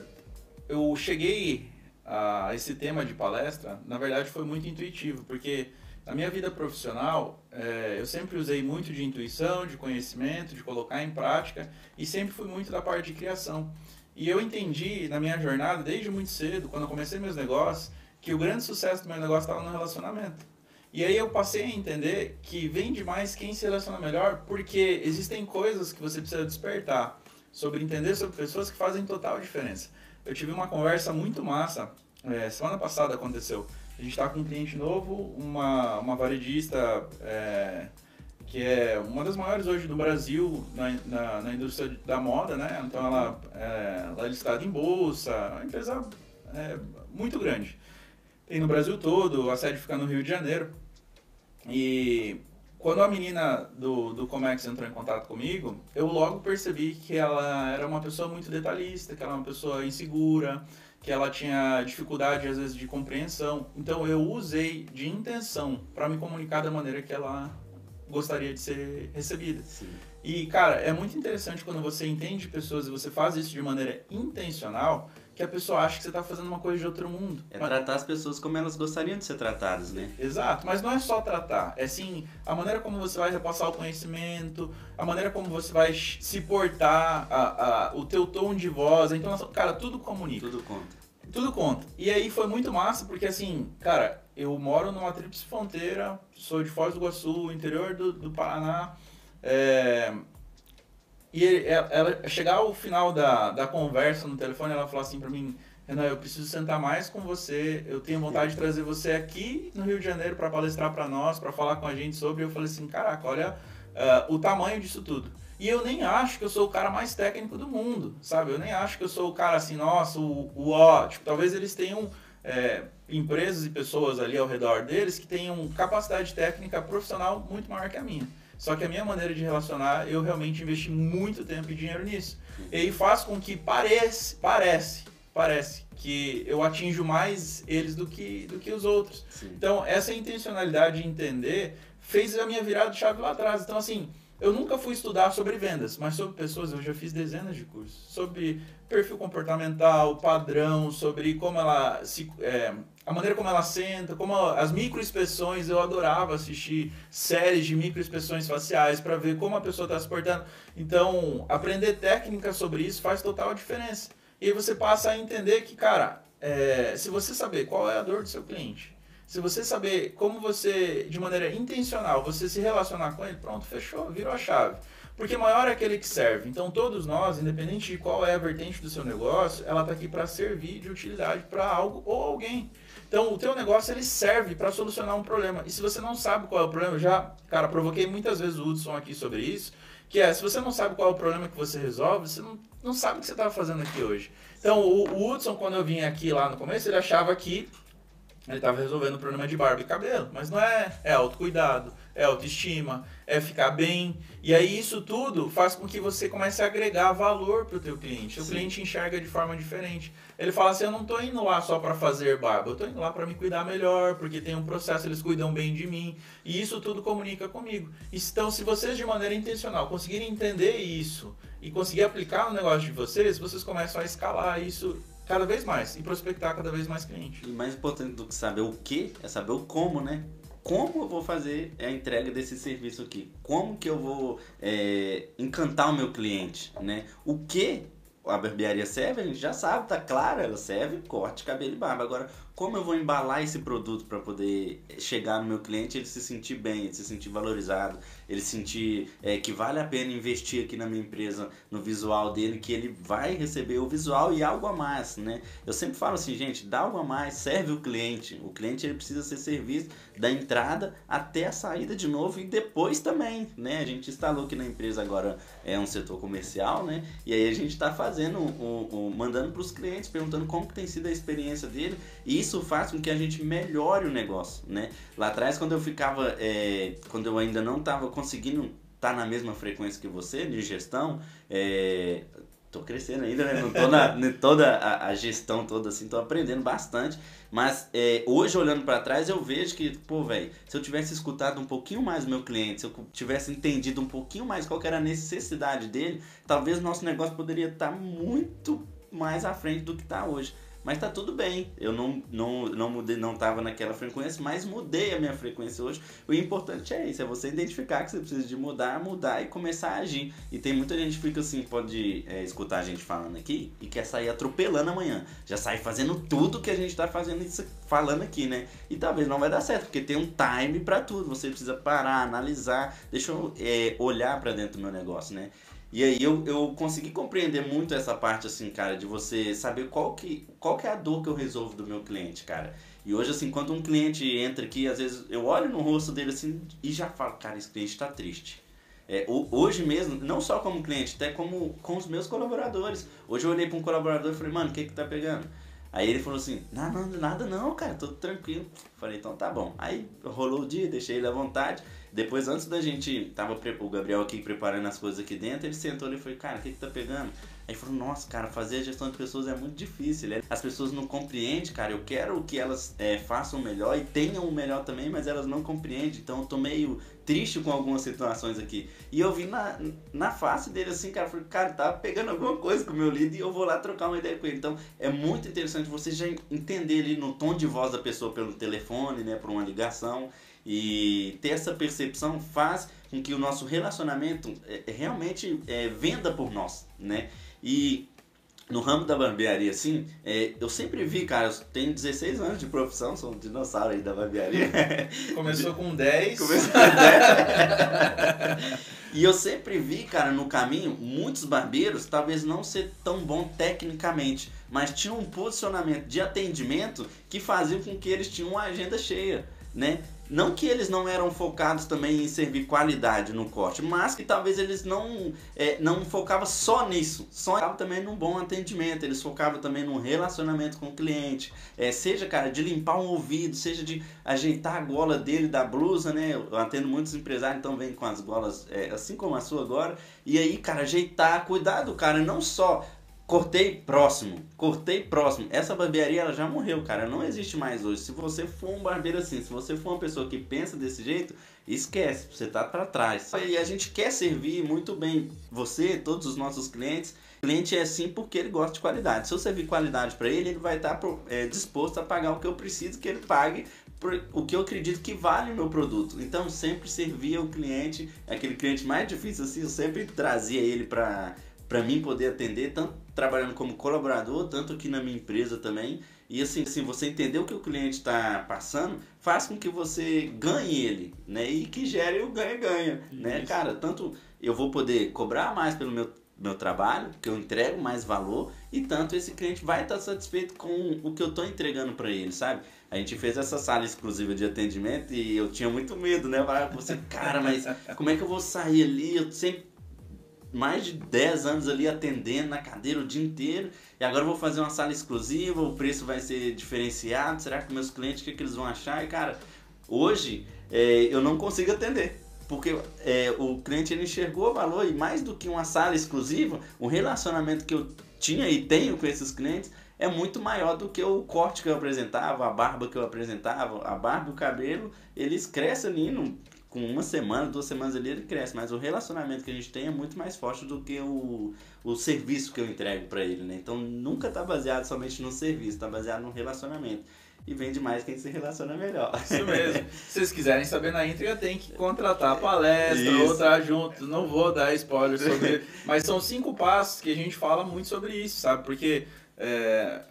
eu cheguei a esse tema de palestra, na verdade foi muito intuitivo, porque na minha vida profissional é, eu sempre usei muito de intuição, de conhecimento, de colocar em prática e sempre fui muito da parte de criação. E eu entendi na minha jornada, desde muito cedo, quando eu comecei meus negócios, que o grande sucesso do meu negócio estava no relacionamento. E aí eu passei a entender que vende mais quem se relaciona melhor, porque existem coisas que você precisa despertar sobre entender sobre pessoas que fazem total diferença. Eu tive uma conversa muito massa, é, semana passada aconteceu. A gente está com um cliente novo, uma, uma varejista é, que é uma das maiores hoje do Brasil na, na, na indústria da moda, né? Então ela, é, ela é listada em bolsa, uma empresa é, muito grande. Tem no Brasil todo, a sede fica no Rio de Janeiro. E quando a menina do, do Comex entrou em contato comigo, eu logo percebi que ela era uma pessoa muito detalhista, que ela era uma pessoa insegura, que ela tinha dificuldade às vezes de compreensão. Então eu usei de intenção para me comunicar da maneira que ela gostaria de ser recebida. Sim. E cara, é muito interessante quando você entende pessoas e você faz isso de maneira intencional, que a pessoa acha que você está fazendo uma coisa de outro mundo. É mas... tratar as pessoas como elas gostariam de ser tratadas, né? Exato, mas não é só tratar, é sim a maneira como você vai repassar o conhecimento, a maneira como você vai se portar, a, a, o teu tom de voz, então, cara, tudo comunica. Tudo conta. Tudo conta. E aí foi muito massa, porque assim, cara, eu moro numa tríplice fronteira, sou de Foz do Iguaçu, interior do, do Paraná, é, e ela, ela, chegar ao final da, da conversa no telefone, ela falou assim para mim: Renan, eu preciso sentar mais com você. Eu tenho vontade de trazer você aqui no Rio de Janeiro para palestrar para nós, para falar com a gente sobre. Eu falei assim: caraca, olha uh, o tamanho disso tudo. E eu nem acho que eu sou o cara mais técnico do mundo, sabe? Eu nem acho que eu sou o cara assim, nossa, o, o ó. Tipo, talvez eles tenham é, empresas e pessoas ali ao redor deles que tenham capacidade técnica profissional muito maior que a minha. Só que a minha maneira de relacionar, eu realmente investi muito tempo e dinheiro nisso. E aí faz com que parece, parece, parece que eu atinjo mais eles do que, do que os outros. Sim. Então, essa intencionalidade de entender fez a minha virada de chave lá atrás. Então, assim, eu nunca fui estudar sobre vendas, mas sobre pessoas eu já fiz dezenas de cursos. Sobre perfil comportamental, padrão, sobre como ela se. É, a maneira como ela senta, como as microexpressões, eu adorava assistir séries de microexpressões faciais para ver como a pessoa está se portando. Então, aprender técnicas sobre isso faz total diferença. E aí você passa a entender que, cara, é, se você saber qual é a dor do seu cliente, se você saber como você, de maneira intencional, você se relacionar com ele, pronto, fechou, virou a chave. Porque maior é aquele que serve. Então todos nós, independente de qual é a vertente do seu negócio, ela está aqui para servir de utilidade para algo ou alguém. Então o teu negócio ele serve para solucionar um problema. E se você não sabe qual é o problema, já, cara, provoquei muitas vezes o Hudson aqui sobre isso, que é, se você não sabe qual é o problema que você resolve, você não, não sabe o que você estava fazendo aqui hoje. Então o, o Hudson, quando eu vim aqui lá no começo, ele achava que ele estava resolvendo o problema de barba e cabelo, mas não é, é autocuidado, é autoestima, é ficar bem. E aí isso tudo faz com que você comece a agregar valor para o teu cliente. O cliente enxerga de forma diferente. Ele fala assim, eu não estou indo lá só para fazer barba, eu estou indo lá para me cuidar melhor, porque tem um processo, eles cuidam bem de mim. E isso tudo comunica comigo. Então, se vocês de maneira intencional conseguirem entender isso e conseguir aplicar no negócio de vocês, vocês começam a escalar isso cada vez mais e prospectar cada vez mais clientes. E mais importante do que saber o que é saber o como, né? Como eu vou fazer a entrega desse serviço aqui? Como que eu vou é, encantar o meu cliente, né? O que a barbearia serve, a gente já sabe, tá claro, ela serve corte, cabelo e barba. Agora, como eu vou embalar esse produto para poder chegar no meu cliente ele se sentir bem, ele se sentir valorizado, ele sentir é, que vale a pena investir aqui na minha empresa, no visual dele, que ele vai receber o visual e algo a mais, né? Eu sempre falo assim, gente, dá algo a mais, serve o cliente. O cliente ele precisa ser servido da entrada até a saída de novo e depois também, né? A gente instalou aqui na empresa agora é um setor comercial, né? E aí a gente está fazendo, o, o mandando para os clientes, perguntando como que tem sido a experiência dele e isso faz com que a gente melhore o negócio, né? Lá atrás, quando eu ficava, é, quando eu ainda não estava conseguindo estar tá na mesma frequência que você de gestão, é, tô crescendo ainda, né? Não tô na, toda a, a, gestão toda assim, tô aprendendo bastante. Mas é, hoje, olhando para trás, eu vejo que, pô, velho, se eu tivesse escutado um pouquinho mais o meu cliente, se eu tivesse entendido um pouquinho mais qual era a necessidade dele, talvez nosso negócio poderia estar tá muito mais à frente do que está hoje. Mas tá tudo bem. Eu não, não, não mudei, não tava naquela frequência, mas mudei a minha frequência hoje. O importante é isso, é você identificar que você precisa de mudar, mudar e começar a agir. E tem muita gente que fica assim, pode é, escutar a gente falando aqui e quer sair atropelando amanhã. Já sai fazendo tudo que a gente tá fazendo isso, falando aqui, né? E talvez não vai dar certo, porque tem um time para tudo. Você precisa parar, analisar, deixa eu é, olhar para dentro do meu negócio, né? E aí eu, eu consegui compreender muito essa parte, assim, cara, de você saber qual que, qual que é a dor que eu resolvo do meu cliente, cara. E hoje, assim, quando um cliente entra aqui, às vezes eu olho no rosto dele assim e já falo, cara, esse cliente está triste. É, hoje mesmo, não só como cliente, até como com os meus colaboradores. Hoje eu olhei para um colaborador e falei, mano, o que que tá pegando? Aí ele falou assim, nada, nada não, cara, tudo tranquilo. Falei, então tá bom. Aí rolou o dia, deixei ele à vontade. Depois, antes da gente, tava o Gabriel aqui preparando as coisas aqui dentro, ele sentou ali e falou, cara, o que que tá pegando? Aí falou, nossa, cara, fazer a gestão de pessoas é muito difícil. As pessoas não compreendem, cara, eu quero que elas é, façam o melhor e tenham o melhor também, mas elas não compreendem. Então eu tô meio triste com algumas situações aqui. E eu vi na, na face dele assim, cara, falei, cara, tá pegando alguma coisa com o meu líder e eu vou lá trocar uma ideia com ele. Então é muito interessante você já entender ali no tom de voz da pessoa pelo telefone, né, por uma ligação. E ter essa percepção faz com que o nosso relacionamento é, é, realmente é, venda por nós, né? E no ramo da barbearia, assim, é, eu sempre vi, cara, eu tenho 16 anos de profissão, sou um dinossauro aí da barbearia. Começou com 10. Começou com 10. e eu sempre vi, cara, no caminho, muitos barbeiros, talvez não ser tão bom tecnicamente, mas tinham um posicionamento de atendimento que fazia com que eles tinham uma agenda cheia, né? Não que eles não eram focados também em servir qualidade no corte, mas que talvez eles não, é, não focavam só nisso, só focavam também num bom atendimento, eles focavam também num relacionamento com o cliente, é, seja, cara, de limpar um ouvido, seja de ajeitar a gola dele da blusa, né? Eu atendo muitos empresários, então vem com as golas, é, assim como a sua agora, e aí, cara, ajeitar, cuidar do cara, não só Cortei próximo, cortei próximo. Essa barbearia ela já morreu, cara. Não existe mais hoje. Se você for um barbeiro assim, se você for uma pessoa que pensa desse jeito, esquece, você tá para trás. E a gente quer servir muito bem você, todos os nossos clientes. O cliente é assim porque ele gosta de qualidade. Se eu servir qualidade para ele, ele vai estar tá, é, disposto a pagar o que eu preciso que ele pague por, o que eu acredito que vale o meu produto. Então, sempre servia o cliente, aquele cliente mais difícil assim, eu sempre trazia ele para para mim poder atender, tanto trabalhando como colaborador, tanto aqui na minha empresa também. E assim, assim você entender o que o cliente está passando, faz com que você ganhe ele, né? E que gere o ganha-ganha, né, cara? Tanto eu vou poder cobrar mais pelo meu, meu trabalho, que eu entrego mais valor, e tanto esse cliente vai estar satisfeito com o que eu estou entregando para ele, sabe? A gente fez essa sala exclusiva de atendimento e eu tinha muito medo, né? Eu você, cara, mas como é que eu vou sair ali? Eu sempre mais de 10 anos ali atendendo na cadeira o dia inteiro e agora vou fazer uma sala exclusiva, o preço vai ser diferenciado, será que meus clientes, o que, é que eles vão achar? E cara, hoje é, eu não consigo atender. Porque é, o cliente ele enxergou o valor e mais do que uma sala exclusiva, o relacionamento que eu tinha e tenho com esses clientes é muito maior do que o corte que eu apresentava, a barba que eu apresentava, a barba o cabelo, eles crescem ali no com uma semana, duas semanas ali ele cresce, mas o relacionamento que a gente tem é muito mais forte do que o, o serviço que eu entrego para ele, né? Então nunca tá baseado somente no serviço, tá baseado no relacionamento. E vende mais quem se relaciona melhor. Isso mesmo. Se vocês quiserem saber na íntegra, tem que contratar a palestra Isso. ou estar junto. Não vou dar spoiler sobre. mas são cinco passos que a gente fala muito sobre isso, sabe? Porque é,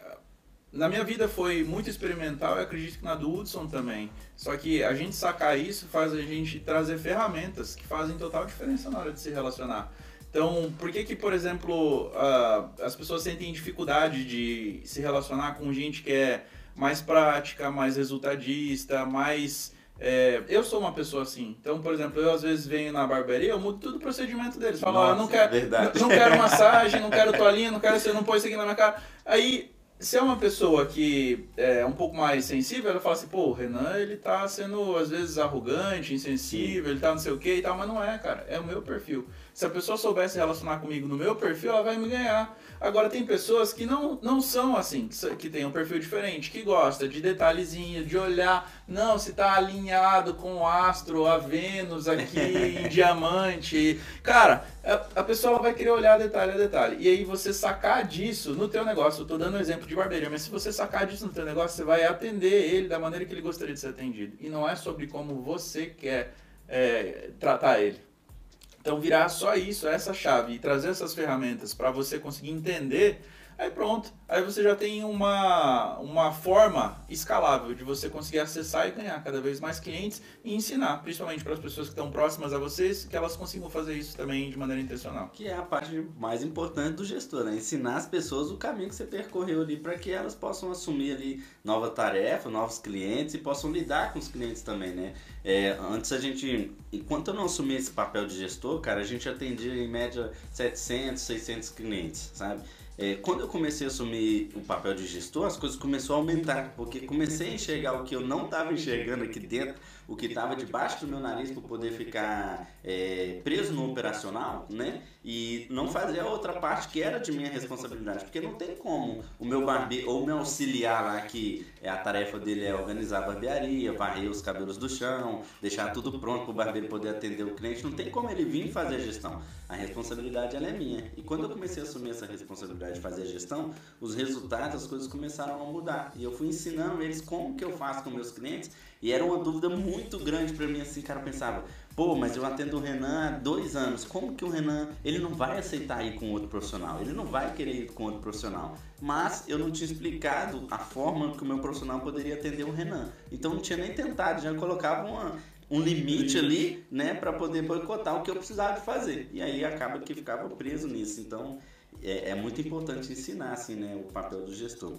na minha vida foi muito experimental e acredito que na do Hudson também. Só que a gente sacar isso faz a gente trazer ferramentas que fazem total diferença na hora de se relacionar. Então, por que que, por exemplo, uh, as pessoas sentem dificuldade de se relacionar com gente que é mais prática, mais resultadista, mais... É, eu sou uma pessoa assim. Então, por exemplo, eu às vezes venho na barbearia, eu mudo todo o procedimento deles. Falo, ah, não quero, não, não, quero massagem, não quero toalhinha, não quero, você não põe isso aqui na minha cara. Aí se é uma pessoa que é um pouco mais sensível, ela fala assim, pô, o Renan, ele tá sendo, às vezes, arrogante, insensível, ele tá não sei o que e tal, mas não é, cara, é o meu perfil. Se a pessoa soubesse relacionar comigo no meu perfil, ela vai me ganhar. Agora, tem pessoas que não, não são assim, que tem um perfil diferente, que gosta de detalhezinho, de olhar, não, se tá alinhado com o astro, a Vênus aqui em diamante. Cara, a, a pessoa vai querer olhar detalhe a detalhe. E aí você sacar disso no teu negócio, eu tô dando um exemplo de barbearia, mas se você sacar disso no teu negócio, você vai atender ele da maneira que ele gostaria de ser atendido. E não é sobre como você quer é, tratar ele. Então virar só isso, essa chave e trazer essas ferramentas para você conseguir entender Aí pronto, aí você já tem uma, uma forma escalável de você conseguir acessar e ganhar cada vez mais clientes e ensinar, principalmente para as pessoas que estão próximas a vocês, que elas consigam fazer isso também de maneira intencional. Que é a parte mais importante do gestor, né? Ensinar as pessoas o caminho que você percorreu ali para que elas possam assumir ali nova tarefa, novos clientes e possam lidar com os clientes também, né? É, antes a gente, enquanto eu não assumi esse papel de gestor, cara, a gente atendia em média 700, 600 clientes, sabe? É, quando eu comecei a assumir o papel de gestor, as coisas começaram a aumentar, porque comecei a enxergar o que eu não estava enxergando aqui dentro, o que estava debaixo do meu nariz para poder ficar é, preso no operacional, né? E não fazer a outra parte que era de minha responsabilidade, porque não tem como o meu barbeiro ou meu auxiliar lá que é, a tarefa dele é organizar a barbearia, varrer os cabelos do chão, deixar tudo pronto para o barbeiro poder atender o cliente, não tem como ele vir fazer a gestão. A responsabilidade ela é minha. E quando eu comecei a assumir essa responsabilidade de fazer a gestão, os resultados, as coisas começaram a mudar. E eu fui ensinando eles como que eu faço com meus clientes e era uma dúvida muito grande para mim, assim, cara, eu pensava, pô, mas eu atendo o Renan há dois anos, como que o Renan, ele não vai aceitar ir com outro profissional, ele não vai querer ir com outro profissional. Mas eu não tinha explicado a forma que o meu profissional poderia atender o Renan. Então não tinha nem tentado, já colocava uma, um limite ali, né, para poder boicotar o que eu precisava de fazer. E aí acaba que ficava preso nisso. Então é, é muito importante ensinar, assim, né, o papel do gestor.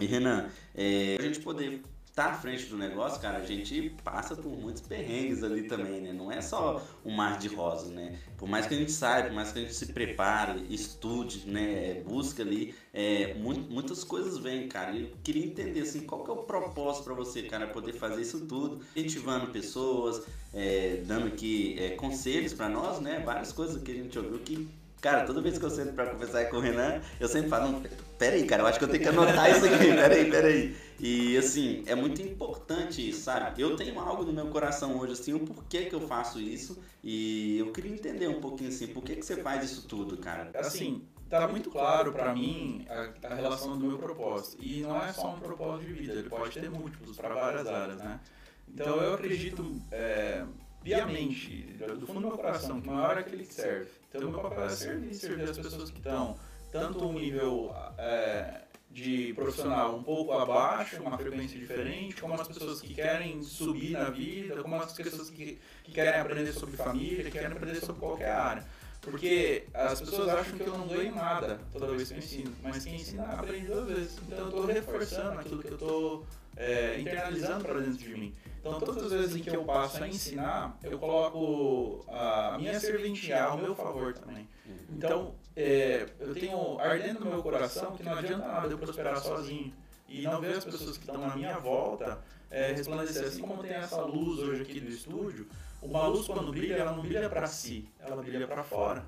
E Renan, é, a gente poder tá à frente do negócio, cara, a gente passa por muitos perrengues ali também, né? Não é só um mar de rosas, né? Por mais que a gente saiba, por mais que a gente se prepare, estude, né? Busca ali, é, muitas coisas vêm, cara. Eu queria entender, assim, qual que é o propósito para você, cara, poder fazer isso tudo, incentivando pessoas, é, dando aqui é, conselhos para nós, né? Várias coisas que a gente ouviu que Cara, toda vez que eu sento pra conversar com o Renan, eu sempre falo, peraí, cara, eu acho que eu tenho que anotar isso aqui, peraí, peraí. E assim, é muito importante isso, sabe? Eu tenho algo no meu coração hoje, assim, o porquê que eu faço isso. E eu queria entender um pouquinho assim, por que, que você faz isso tudo, cara? Assim, tá muito claro para mim a, a, relação do meu propósito. E não é só um propósito de vida, ele pode ter múltiplos para várias áreas, né? Então eu acredito é, piamente, do fundo do meu coração, que maior é aquele que serve. Então o meu papel é servir, servir as pessoas que estão tanto um nível é, de profissional um pouco abaixo, uma frequência diferente, como as pessoas que querem subir na vida, como as pessoas que, que querem aprender sobre família, que querem aprender sobre qualquer área. Porque as pessoas acham que eu não ganho nada toda vez que eu ensino, mas quem ensina aprende duas vezes. Então eu estou reforçando aquilo que eu estou é, internalizando para dentro de mim. Então todas as vezes em que eu passo a ensinar, eu coloco a minha serventia ao meu favor também. Então é, eu tenho ardendo no meu coração que não adianta nada eu prosperar sozinho e não ver as pessoas que estão na minha volta é, resplandecer. Assim como tem essa luz hoje aqui do estúdio, uma luz quando brilha, ela não brilha para si, ela brilha para fora.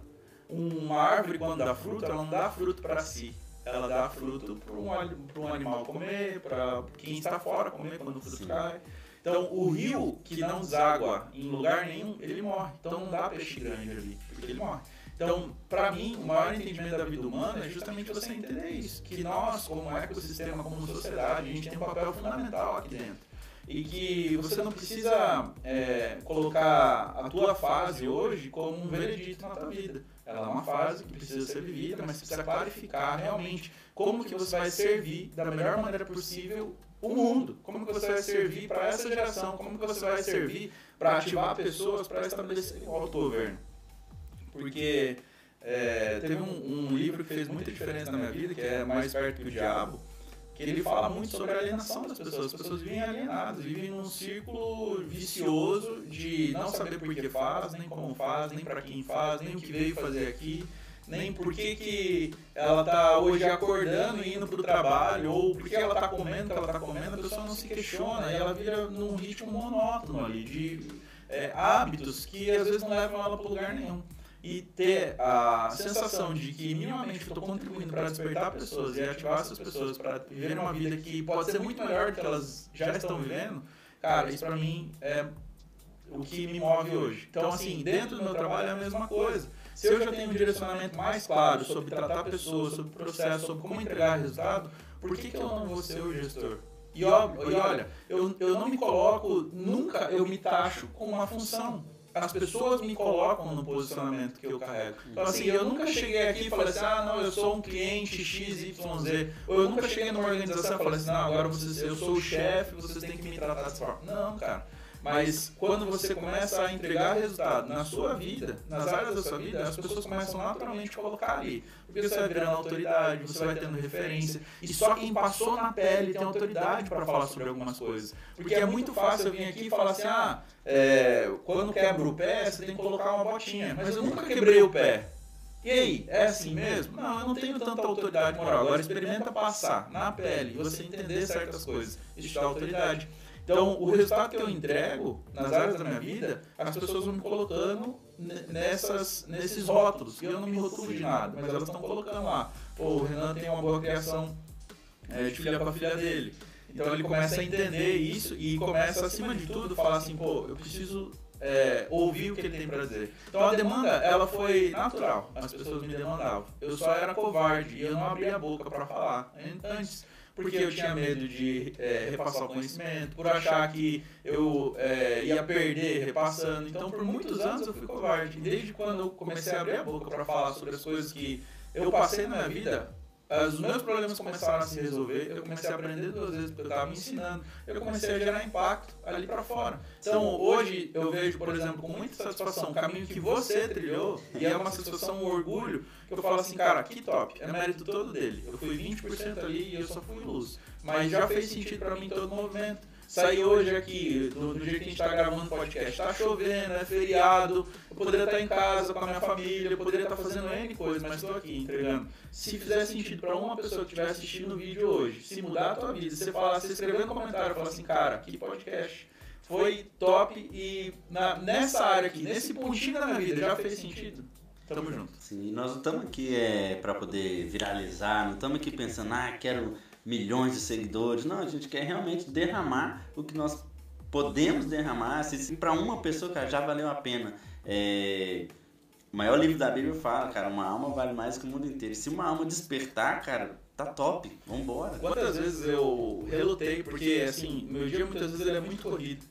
Uma árvore quando dá fruto, ela não dá fruto para si, ela dá fruto para um, um animal comer, para quem está fora comer quando o fruto Sim. cai. Então, o rio que não deságua em lugar nenhum, ele morre. Então, não dá peixe grande ali, porque ele morre. Então, para mim, o maior entendimento da vida humana é justamente você entender isso. Que nós, como ecossistema, como sociedade, a gente tem um papel fundamental aqui dentro. E que você não precisa é, colocar a tua fase hoje como um veredito na tua vida. Ela é uma fase que precisa ser vivida, mas você precisa clarificar realmente como que você vai servir da melhor maneira possível o mundo. Como que você vai servir para essa geração? Como que você vai servir para ativar pessoas para estabelecer o autogoverno? Porque é, teve um, um, livro que fez muita diferença na minha vida, que é Mais Perto que o Diabo, que ele fala muito sobre a alienação das pessoas. As pessoas vivem alienadas, vivem num círculo vicioso de não saber por que faz, nem como faz, nem para quem faz, nem o que veio fazer aqui, nem por que, que ela tá hoje acordando e indo pro trabalho, ou por que ela tá comendo o que ela tá comendo, a pessoa não se questiona e ela vira num ritmo monótono ali, de é, hábitos que às vezes não levam ela para lugar nenhum. E ter a sensação de que minimamente estou contribuindo para despertar pessoas e ativar essas pessoas para viver uma vida que pode ser muito melhor do que elas já estão vivendo, cara, isso para mim é o que me move hoje. Então, assim, dentro do meu trabalho é a mesma coisa. Se eu já tenho um direcionamento mais claro sobre tratar pessoas, sobre processo, sobre como entregar resultado, por que, que eu não vou ser o gestor? E, e olha, eu, eu não me coloco, nunca eu me taxo com uma função. As pessoas me colocam no posicionamento que eu carrego. Então, assim, eu nunca cheguei aqui e falei assim, ah, não, eu sou um cliente XYZ. Ou eu nunca cheguei numa organização e falei assim, não, agora vocês, eu sou o chefe, vocês têm que me tratar dessa forma. Não, cara. Mas quando você começa a entregar resultado na sua vida, nas áreas da sua vida, as pessoas começam naturalmente a colocar ali. Porque você vai virando autoridade, você vai tendo referência. E só quem passou na pele tem autoridade para falar sobre algumas coisas. Porque é muito fácil eu vir aqui e falar assim: ah, é, quando quebra o pé, você tem que colocar uma botinha. Mas eu nunca quebrei o pé. E aí, é assim mesmo? Não, eu não tenho tanta autoridade moral. Agora experimenta passar na pele e você entender certas coisas. Isso dá autoridade. Então, o resultado que eu entrego nas áreas da minha vida, as pessoas vão me colocando nessas, nesses rótulos. E eu não me rotulo de nada, mas elas estão colocando lá. Pô, o Renan tem uma boa criação é, de filha com a filha dele. Então ele começa a entender isso e começa, acima de tudo, falar assim, pô, eu preciso é, ouvir o que ele tem para dizer. Então a demanda, ela foi natural. As pessoas me demandavam. Eu só era covarde e eu não abria a boca para falar antes porque eu tinha medo de é, repassar o conhecimento, por achar que eu é, ia perder repassando. Então, por muitos anos eu fui covarde. Desde quando eu comecei a abrir a boca para falar sobre as coisas que eu passei na minha vida, os meus problemas começaram a se resolver, eu comecei a aprender duas vezes, porque eu estava me ensinando, eu comecei a gerar impacto ali para fora. Então, hoje, eu vejo, por exemplo, com muita satisfação o caminho que você trilhou, e é uma satisfação, um orgulho, que eu falo assim, cara, que top, é mérito todo dele. Eu fui 20% ali e eu só fui luz. Mas já fez sentido para mim todo o movimento sair hoje aqui, do, do, jeito que a gente está gravando o podcast, está chovendo, é feriado, eu poderia estar em casa com a minha família, eu poderia estar fazendo N coisas, mas estou aqui entregando. Se fizer sentido para uma pessoa que estiver assistindo o vídeo hoje, se mudar a tua vida, você falar, você escrever no comentário, falar assim, cara, que podcast foi top e na, nessa área aqui, nesse pontinho da minha vida, já fez sentido? Tamo junto. Sim, nós não estamos aqui é, para poder viralizar, não estamos aqui pensando, ah, quero milhões de seguidores. Não, a gente quer realmente derramar o que nós podemos derramar. Se para uma pessoa, cara, já valeu a pena. É... O maior livro da Bíblia fala, cara, uma alma vale mais que o mundo inteiro. Se uma alma despertar, cara, tá top, vambora. Quantas vezes eu relutei, porque assim, meu dia muitas vezes ele é muito corrido.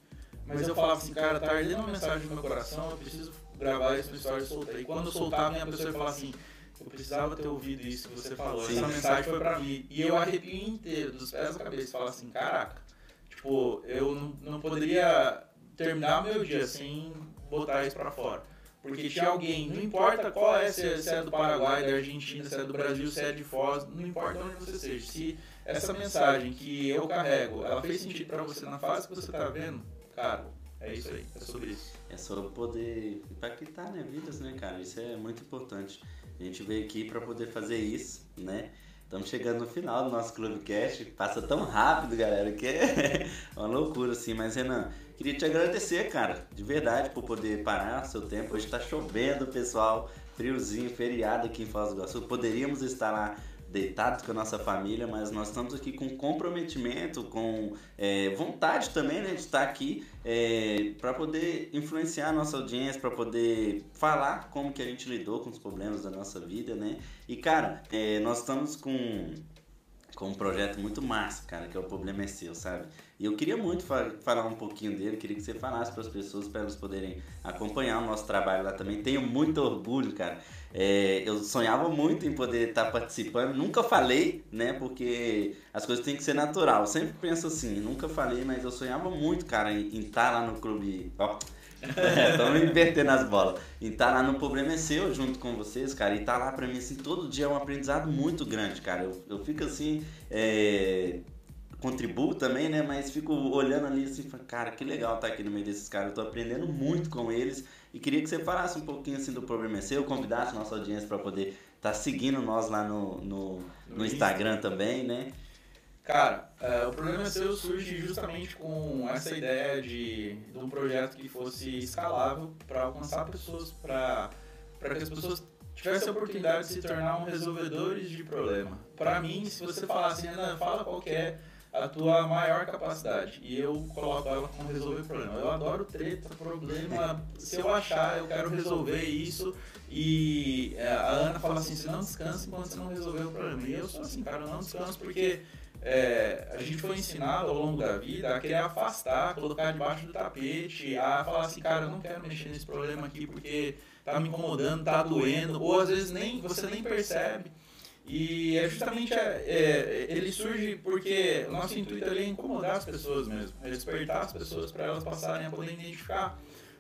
Mas eu falava assim, cara, tá ardendo uma mensagem no meu coração, eu preciso gravar isso no story e soltar. E quando eu soltar, a minha pessoa ia falar assim, eu precisava ter ouvido isso que você falou. Sim. Essa mensagem foi pra mim. E eu arrepio inteiro, dos pés à cabeça. Falar assim, caraca, tipo, eu não, não poderia terminar meu dia sem botar isso pra fora. Porque tinha alguém, não importa qual é, se, se é do Paraguai, da Argentina, se é do Brasil, se é de Foz, não importa onde você seja. Se essa mensagem que eu carrego, ela fez sentido para você na fase que você tá vendo, cara, é isso aí, é sobre isso. É sobre poder impactar né, vidas, né, cara? Isso é muito importante. A gente veio aqui para poder fazer isso, né? Estamos chegando no final do nosso Clubcast. Passa tão rápido, galera, que é uma loucura, assim. Mas, Renan, queria te agradecer, cara, de verdade, por poder parar seu tempo. Hoje está chovendo, pessoal. Friozinho, feriado aqui em Foz do Iguaçu. Poderíamos estar lá deitados com a nossa família, mas nós estamos aqui com comprometimento, com é, vontade também né, de estar aqui é, para poder influenciar a nossa audiência, para poder falar como que a gente lidou com os problemas da nossa vida, né? E cara, é, nós estamos com com um projeto muito massa, cara, que é o Problema é Seu, sabe? E eu queria muito fa falar um pouquinho dele, queria que você falasse para as pessoas, para elas poderem acompanhar o nosso trabalho lá também. Tenho muito orgulho, cara. É, eu sonhava muito em poder estar tá participando, nunca falei, né? Porque as coisas têm que ser natural. Eu sempre penso assim, nunca falei, mas eu sonhava muito, cara, em estar tá lá no clube. Ó, Estamos invertendo as bolas. E estar tá lá no Problema é Seu junto com vocês, cara. E estar tá lá pra mim, assim, todo dia é um aprendizado muito grande, cara. Eu, eu fico assim. É... Contribuo também, né? Mas fico olhando ali assim, cara, que legal estar tá aqui no meio desses caras. Eu tô aprendendo muito com eles. E queria que você falasse um pouquinho assim do Problema é Seu, convidasse nossa audiência para poder tá seguindo nós lá no, no, no Instagram também, né? Cara, é, o problema seu surge justamente com essa ideia de, de um projeto que fosse escalável para alcançar pessoas, para que as pessoas tivessem a oportunidade de se tornar um resolvedores de problema. Para mim, se você falar assim, fala qual é a tua maior capacidade. E eu coloco ela como resolver problema. Eu adoro treta, problema. Se eu achar, eu quero resolver isso. E é, a Ana fala assim: você não descansa enquanto você não resolver o problema. E eu sou assim, cara, eu não descanso porque é, a gente foi ensinado ao longo da vida a querer afastar, colocar debaixo do tapete, a falar assim, cara, eu não quero mexer nesse problema aqui porque tá me incomodando, tá doendo, ou às vezes nem você nem percebe. E é justamente é, é, ele surge porque o nosso intuito ali é incomodar as pessoas mesmo, é despertar as pessoas para elas passarem a poder identificar.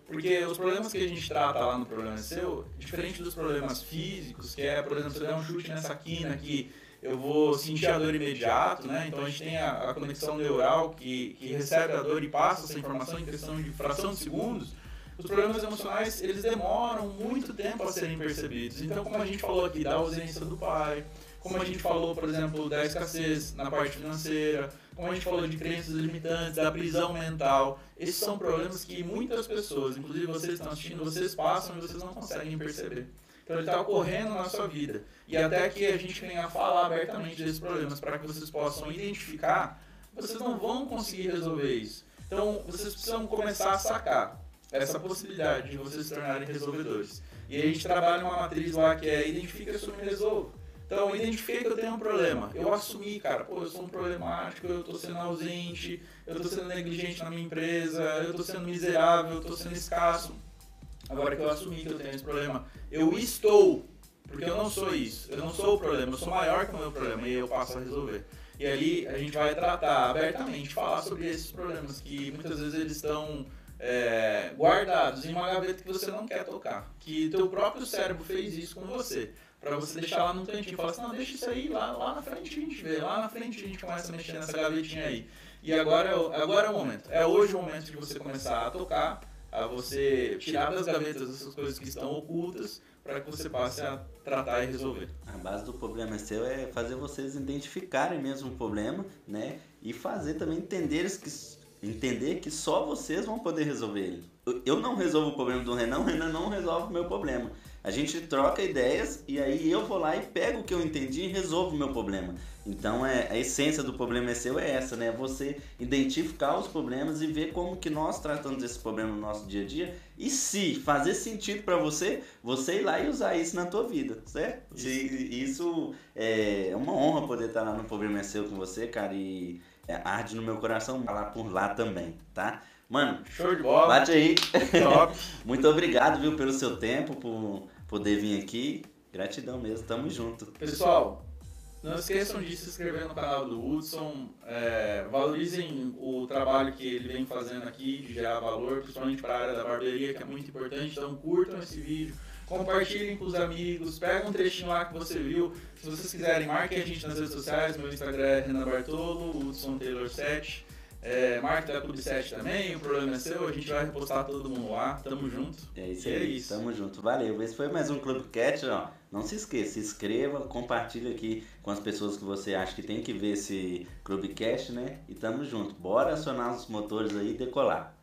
Porque os problemas que a gente trata lá no problema seu, diferente dos problemas físicos, que é, por exemplo, você der um chute nessa quina aqui, eu vou sentir a dor imediato, né? Então a gente tem a, a conexão neural que, que recebe a dor e passa essa informação em questão de fração de segundos os problemas emocionais eles demoram muito tempo a serem percebidos. Então, como a gente falou aqui da ausência do pai, como a gente falou, por exemplo, da escassez na parte financeira, como a gente falou de crenças limitantes, da prisão mental, esses são problemas que muitas pessoas, inclusive vocês estão assistindo, vocês passam e vocês não conseguem perceber. Então ele está ocorrendo na sua vida. E até que a gente venha falar abertamente desses problemas para que vocês possam identificar, vocês não vão conseguir resolver isso. Então vocês precisam começar a sacar essa possibilidade de vocês se tornarem resolvedores. E a gente trabalha uma matriz lá que é identifica, assume e resolve. Então, identifiquei que eu tenho um problema. Eu assumi, cara, pô, eu sou um problemático, eu estou sendo ausente, eu estou sendo negligente na minha empresa, eu estou sendo miserável, eu estou sendo escasso. Agora que eu assumi que eu tenho esse problema, eu estou, porque eu não sou isso, eu não sou o problema, eu sou maior que o meu problema e eu passo a resolver. E ali a gente vai tratar abertamente, falar sobre esses problemas que muitas vezes eles estão é, guardados em uma gaveta que você não quer tocar. Que teu próprio cérebro fez isso com você. Para você deixar lá no cantinho. Falar assim, não, deixa isso aí, lá, lá na frente a gente vê. Lá na frente a gente começa a mexer nessa gavetinha aí. E agora, é agora é o momento. É hoje o momento de você começar a tocar, a você tirar das gavetas essas coisas que estão ocultas para que você passe a tratar e resolver. A base do problema seu é fazer vocês identificarem mesmo o problema, né? E fazer também entender que Entender que só vocês vão poder resolver ele. Eu não resolvo o problema do Renan, o Renan não resolve o meu problema. A gente troca ideias e aí eu vou lá e pego o que eu entendi e resolvo o meu problema. Então é, a essência do problema é seu é essa, né? Você identificar os problemas e ver como que nós tratamos esse problema no nosso dia a dia e se fazer sentido para você, você ir lá e usar isso na tua vida, certo? Isso, isso é uma honra poder estar lá no problema é seu com você, cara, e é, arde no meu coração lá por lá também, tá? Mano, show de bola. Bate aí. Top. Muito obrigado, viu, pelo seu tempo, por poder vir aqui. Gratidão mesmo, tamo junto. Pessoal, não esqueçam de se inscrever no canal do Hudson. É, valorizem o trabalho que ele vem fazendo aqui de gerar valor, principalmente para a área da barbearia, que é muito importante. Então curtam esse vídeo compartilhem com os amigos, pega um trechinho lá que você viu. Se vocês quiserem, marquem a gente nas redes sociais. Meu Instagram é Renan Bartolo, Hudson Taylor 7. É, marque da Clube 7 também, o problema é seu, a gente vai repostar todo mundo lá. Tamo junto. É isso é aí, é isso. tamo junto. Valeu. Esse foi mais um Clube Cat, ó. Não se esqueça, se inscreva, compartilhe aqui com as pessoas que você acha que tem que ver esse Clube né? E tamo junto. Bora acionar os motores aí e decolar.